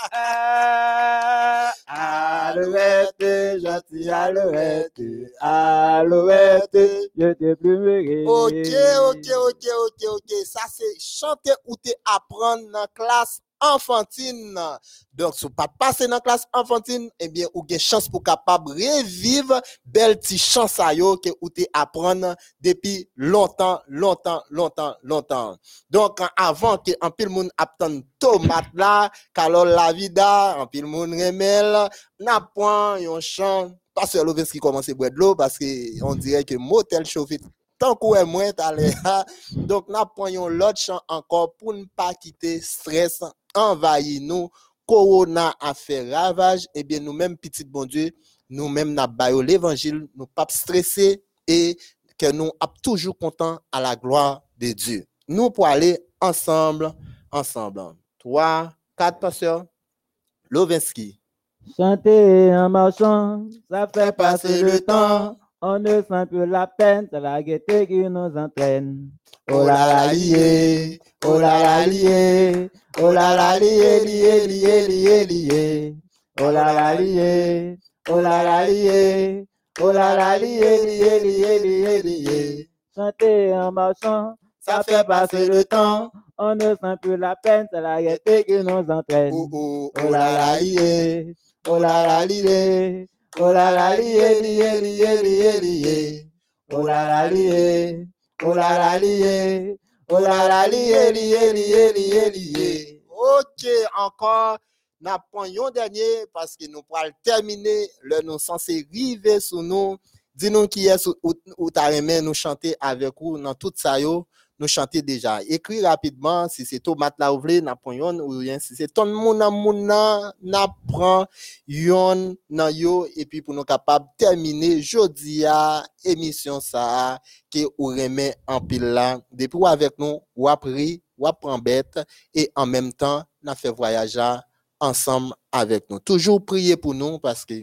alouette, gentille alouette, alouette, je te plumerai. Ok, ok, ok, ok, ok. Ça, c'est chanter ou te apprendre dans la classe enfantine. Donc, si vous pas passer dans la classe enfantine, eh bien, ou avez chance pour capable revivre belle petit chance à que ou te apprendre depuis longtemps, longtemps, longtemps, longtemps. Donc, an- avant que un pile moun attend tomate là, kalol la vida, un pile moun remel, n'a point yon chant. Pasteur Loveski commence à boire de l'eau parce que on dirait que motel chauffé tant qu'on est moins. Donc, n'a point yon l'autre chant encore pour ne pas quitter stress envahi nous. Corona a fait ravage. Eh bien, nous-mêmes, petit bon Dieu, nous-mêmes, n'a baillé l'évangile, nous pas stressés et que nous sommes toujours contents à la gloire de Dieu. Nous pour aller ensemble, ensemble. Trois, quatre pasteurs. Lovinski. Chanter en marchant, ça fait passer le temps. On ne sent plus la peine, c'est la gaieté qui nous entraîne. Oh là là lié, oh là là lié, oh là là lié, lié, lié, lié, lié. Oh là là lié, oh là là lié, oh là là lié, lié, lié, lié, lié. Chanter en marchant, ça fait passer le temps. On ne sent plus la peine, c'est la gaieté qui nous entraîne. Oh, oh, Oh là là lié, oh là là lié, oh là là lié, lié, lié, lié, lié. Oh là là lié, oh là là lié, oh là là lié, lié, lié, lié, lié. Ok, encore, n'a un dernier parce que nous pourrons terminer le nous censé river sur nous. Dis-nous qui est ou, ou t'as aimé nous chanter avec vous dans tout ça yo, nous chanter déjà. Écris rapidement si c'est tomate la ouvlé, n'a ou rien. Si c'est ton mouna mouna, n'a yon nan yo et puis pour nous capable terminer jeudi à émission ça que ou remet en pile là. Depuis ou avec nous, ou appris, ou apprend bête et en même temps, n'a fait voyage là ensemble avec nous. Toujours prier pour nous parce que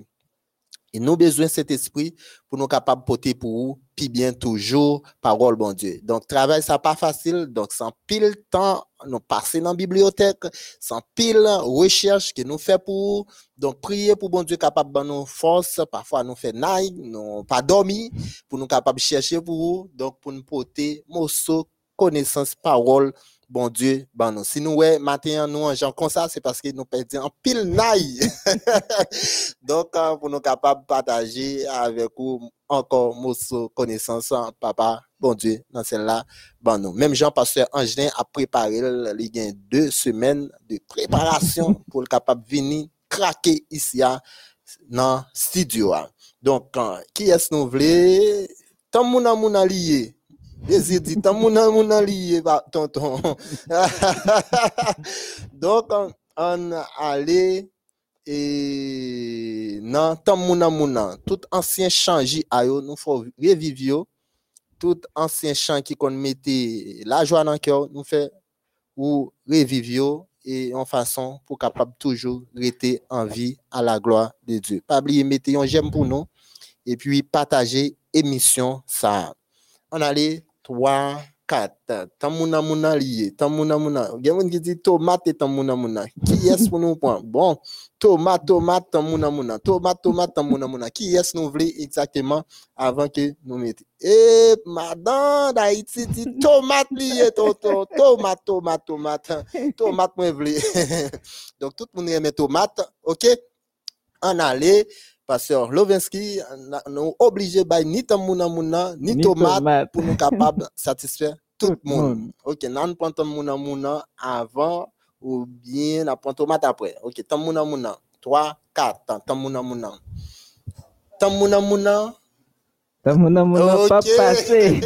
et nous besoin de cet esprit pour nous capables de porter pour vous, puis bien toujours, parole bon Dieu. Donc, travail, ça pas facile. Donc, sans pile temps, nous passer dans la bibliothèque, sans pile recherche que nous fait pour vous. Donc, prier pour bon Dieu capable de nous force. Parfois, nous fait naï, nous pas dormir, pour nous capables de chercher pour vous. Donc, pour nous porter morceau, connaissance, parole, bon Dieu, ben nous. Si nous, ouais, matin, nous, en gens comme ça, c'est parce que nous perdons en pile naï. Donc, euh, pour nous capables de partager avec vous encore morceau connaissance, hein, papa, bon Dieu, dans celle-là, ben nous. Même Jean-Pasteur Angelin a préparé, le- il y a deux semaines de préparation pour le capable de venir craquer ici, hein, dans le studio. hein. Donc, qui est-ce que nous voulons? Tant moun moun a Désir dit, tant moun moun a lié, bah, tonton. Donc, on, allait et nan tant mouna mouna tout ancien chant j a yo nous faut revivre tout ancien chant qui qu'on mettait la joie dans cœur nous fait ou revivre et en façon pour capable toujours rester en vie à la gloire de Dieu. Pas oublier mettez un j'aime pour nous et puis partager émission ça. On allait 3 4. Tamouna mouna lié. Tamouna mouna. Il y a qui dit tomate et tamouna mouna. Qui est-ce pour nous prendre? Bon, tomate, tomate, tamouna mouna. Tomate, tomate, tamouna mouna. Qui est-ce nous voulons exactement avant que nous mettions? Et madame d'Haïti dit tomate lié, toto. Tomate, tomate, tomate. Tomate, moi. Donc, tout le monde aime tomate. OK? En aller. Pasteur Lovenski, nous obligés by ni tamouna mouna, ni, Ni tomate tomate. pour nous capables de satisfaire tout le monde. Ok, nous prenons tamouna mouna avant ou bien nous prenons tomate après. Ok, tamouna mouna. 3, 4, tamouna mouna. Tamouna mouna. Mouna pas Ok. passé.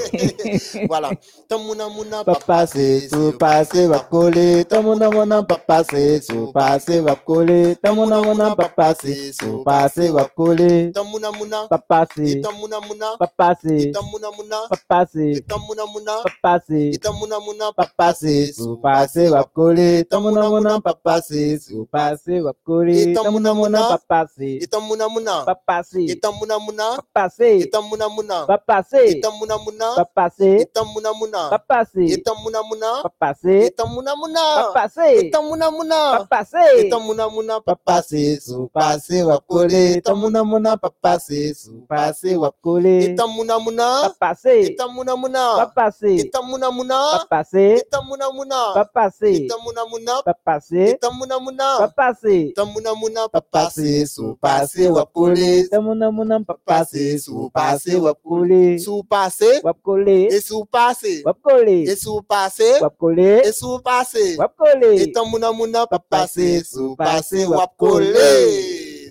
voilà. Tamouna mouna Pas passé, sous passé, va coller. Tamouna mouna pas passé, sous passé, va coller. Tamouna mouna pas passé, sous passé, va coller. Tamouna mouna. Pas passé, Tamouna mouna. pas passé, Tamouna mouna. pas passé, Tamouna mouna. pas passé. Tamouna mouna. Pas passé, sous passé, va coller. Tamouna mouna pas passé, sous passé, va coller. Tamouna mouna pas passé, Tamouna mouna. pas passé, Tamouna mouna. pas passé, Tamouna mouna. pas passé, Tamouna mouna. pas passé, Tamouna mouna. pas passé, Tamouna mouna. pas passé, Tamouna pas mouna. passé, Tamouna pas mouna. passé. Tamouna mouna. Pas passé, sous passé, va coller. Tamouna mouna pas passé, sous passé, va coller. Tamouna Pas mouna. passé, Tamouna pas mouna. passé, Tamouna pas mouna. passé, Tamouna mouna. pas passé, Tamouna mouna. pas passé, Tamouna pas mouna. passé. Tamouna mouna. Pas passé, sous passé, va coller. Tamouna mouna pas passé, sous passé, va coller. Sous passé. Va coller, Et sous passé. va coller, Et sous passé. va coller, Et sous passé. va coller. Et tant mouna mouna pas sous sous passé, passé, wap wap.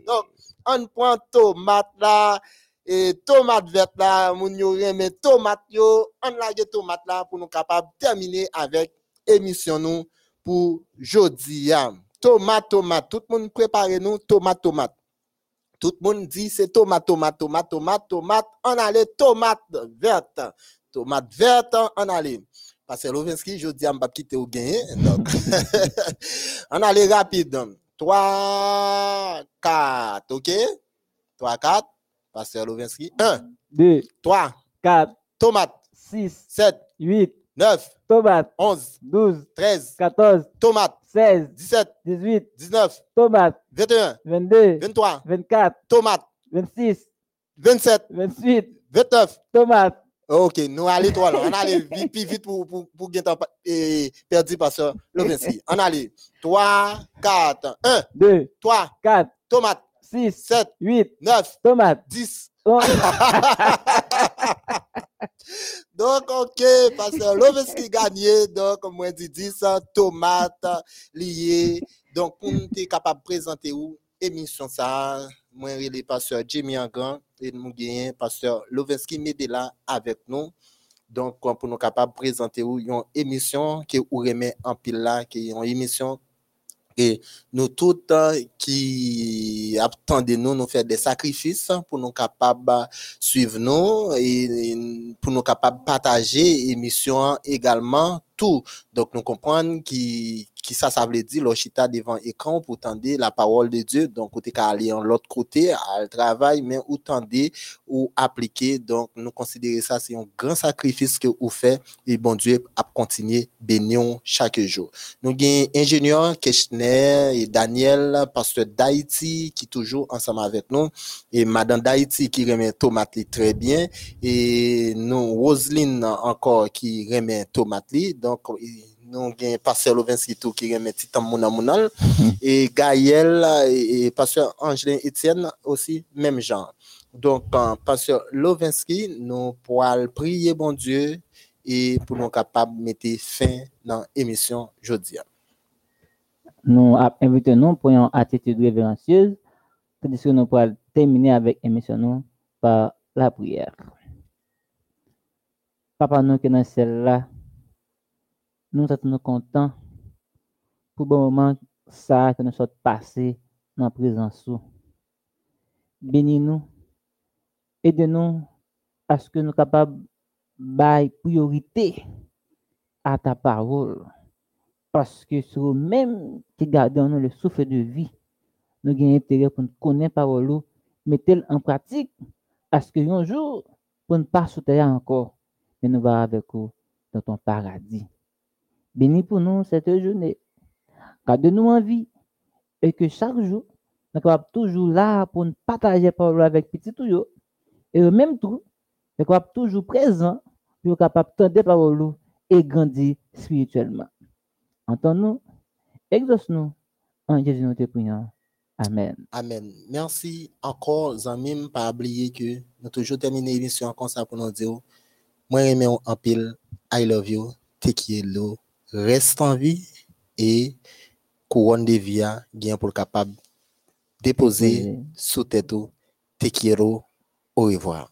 Donc, on prend tomate là, et tomate verte là, moun yo reme tomate yo, on lage tomate là pour nous capable terminer avec émission nous pour jodi ya. Tomate, tomate, tout le monde prépare nous tomate, tomate. Tout le monde dit c'est tomate, tomate, tomate, tomate, tomate, on allait tomate verte. Tomate verte, on allait. Parce que Lovenski, je dis à m'a quitter au gain. Donc, on allait rapide. 3, 4, ok? 3, 4. Pasteur Lovenski. 1, 2, 3, 4, tomate. 6, 7, 8, 9, tomate, 11, 12, 13, 14, tomate. 16, 17, 18, 19, tomate, 21, 22, 23, 24, tomate. 26, 27, 28, 29. tomate. Ok, nous allons trois là. On allait vite, vite pour, pour, pour temps et perdu pasteur Lovenski. On allait 3, 4, 1, 2, 3, 4, tomate. 6, 7, 8, 9, tomate. 10. 11, Donc, ok, pasteur Lovenski gagné. Donc, moi, dit 10 tomates liées. Donc, pour nous être capable de présenter où émission ça, moi, le pasteur Jimmy Angan et nous gagnons pasteur Lovenski Medela avec nous. Donc, pour nous capables de présenter où une émission qui ou remet en pile là, qui est une émission et nous tous euh, qui attendons nous, nous faire des sacrifices pour nous capables de suivre nous et, pour nous capables de partager l'émission également tout. Donc, nous comprenons qui, qui ça, ça veut dire, l'ochita devant écran pour tendre la parole de Dieu. Donc, côté qu'à aller en l'autre côté, à le travail, mais ou tendre ou appliquer. Donc, nous considérons ça, c'est un grand sacrifice que vous faites et bon Dieu a continué bénir chaque jour. Nous avons ingénieur Keshner et Daniel, pasteur d'Haïti, qui toujours ensemble avec nous. Et madame d'Haïti qui remet tomate très bien. Et nous, Roselyne encore qui remet tomate. Donc, nous avons pasteur Lovenski tout qui remet titan mouna mounal. et Gaël et, et pasteur Angelin Etienne aussi, même genre. Donc, euh, pasteur Lovenski, nous pourrons prier bon Dieu et pour nous capables de mettre fin dans l'émission aujourd'hui. nous invitons nous pour une attitude révérencieuse, tandis que nous pourrons terminer avec l'émission par la prière. Papa, nous qui dans celle-là, nous sommes contents pour le moment ça que nous sommes passés dans la présence. Bénis-nous, aidez-nous à ce que nous sommes capables de priorité à ta parole. Parce que c'est nous-mêmes qui gardons le souffle de vie. Nous avons intérêt pour nous connaître la parole, mettre en pratique, à ce que un jour, pour ne pas sauter encore, mais nous va avec vous. dans ton paradis. Bénis pour nous cette journée. Garde-nous en vie et que chaque jour, nous sommes toujours là pour nous partager la parole avec petit toujours. Et même temps, nous sommes toujours présents pour capable d'entendre la parole et grandir spirituellement. Entends-nous, exauce-nous, en Jésus nous te prions. Amen. Amen. Merci encore, Zamim, pas oublier que nous toujours terminé l'émission comme ça pour nous dire, moi, j'aime en pile, I love you, take care, reste en vie et couronne de vie, bien pour capable déposer sous tête, te quiero, au revoir.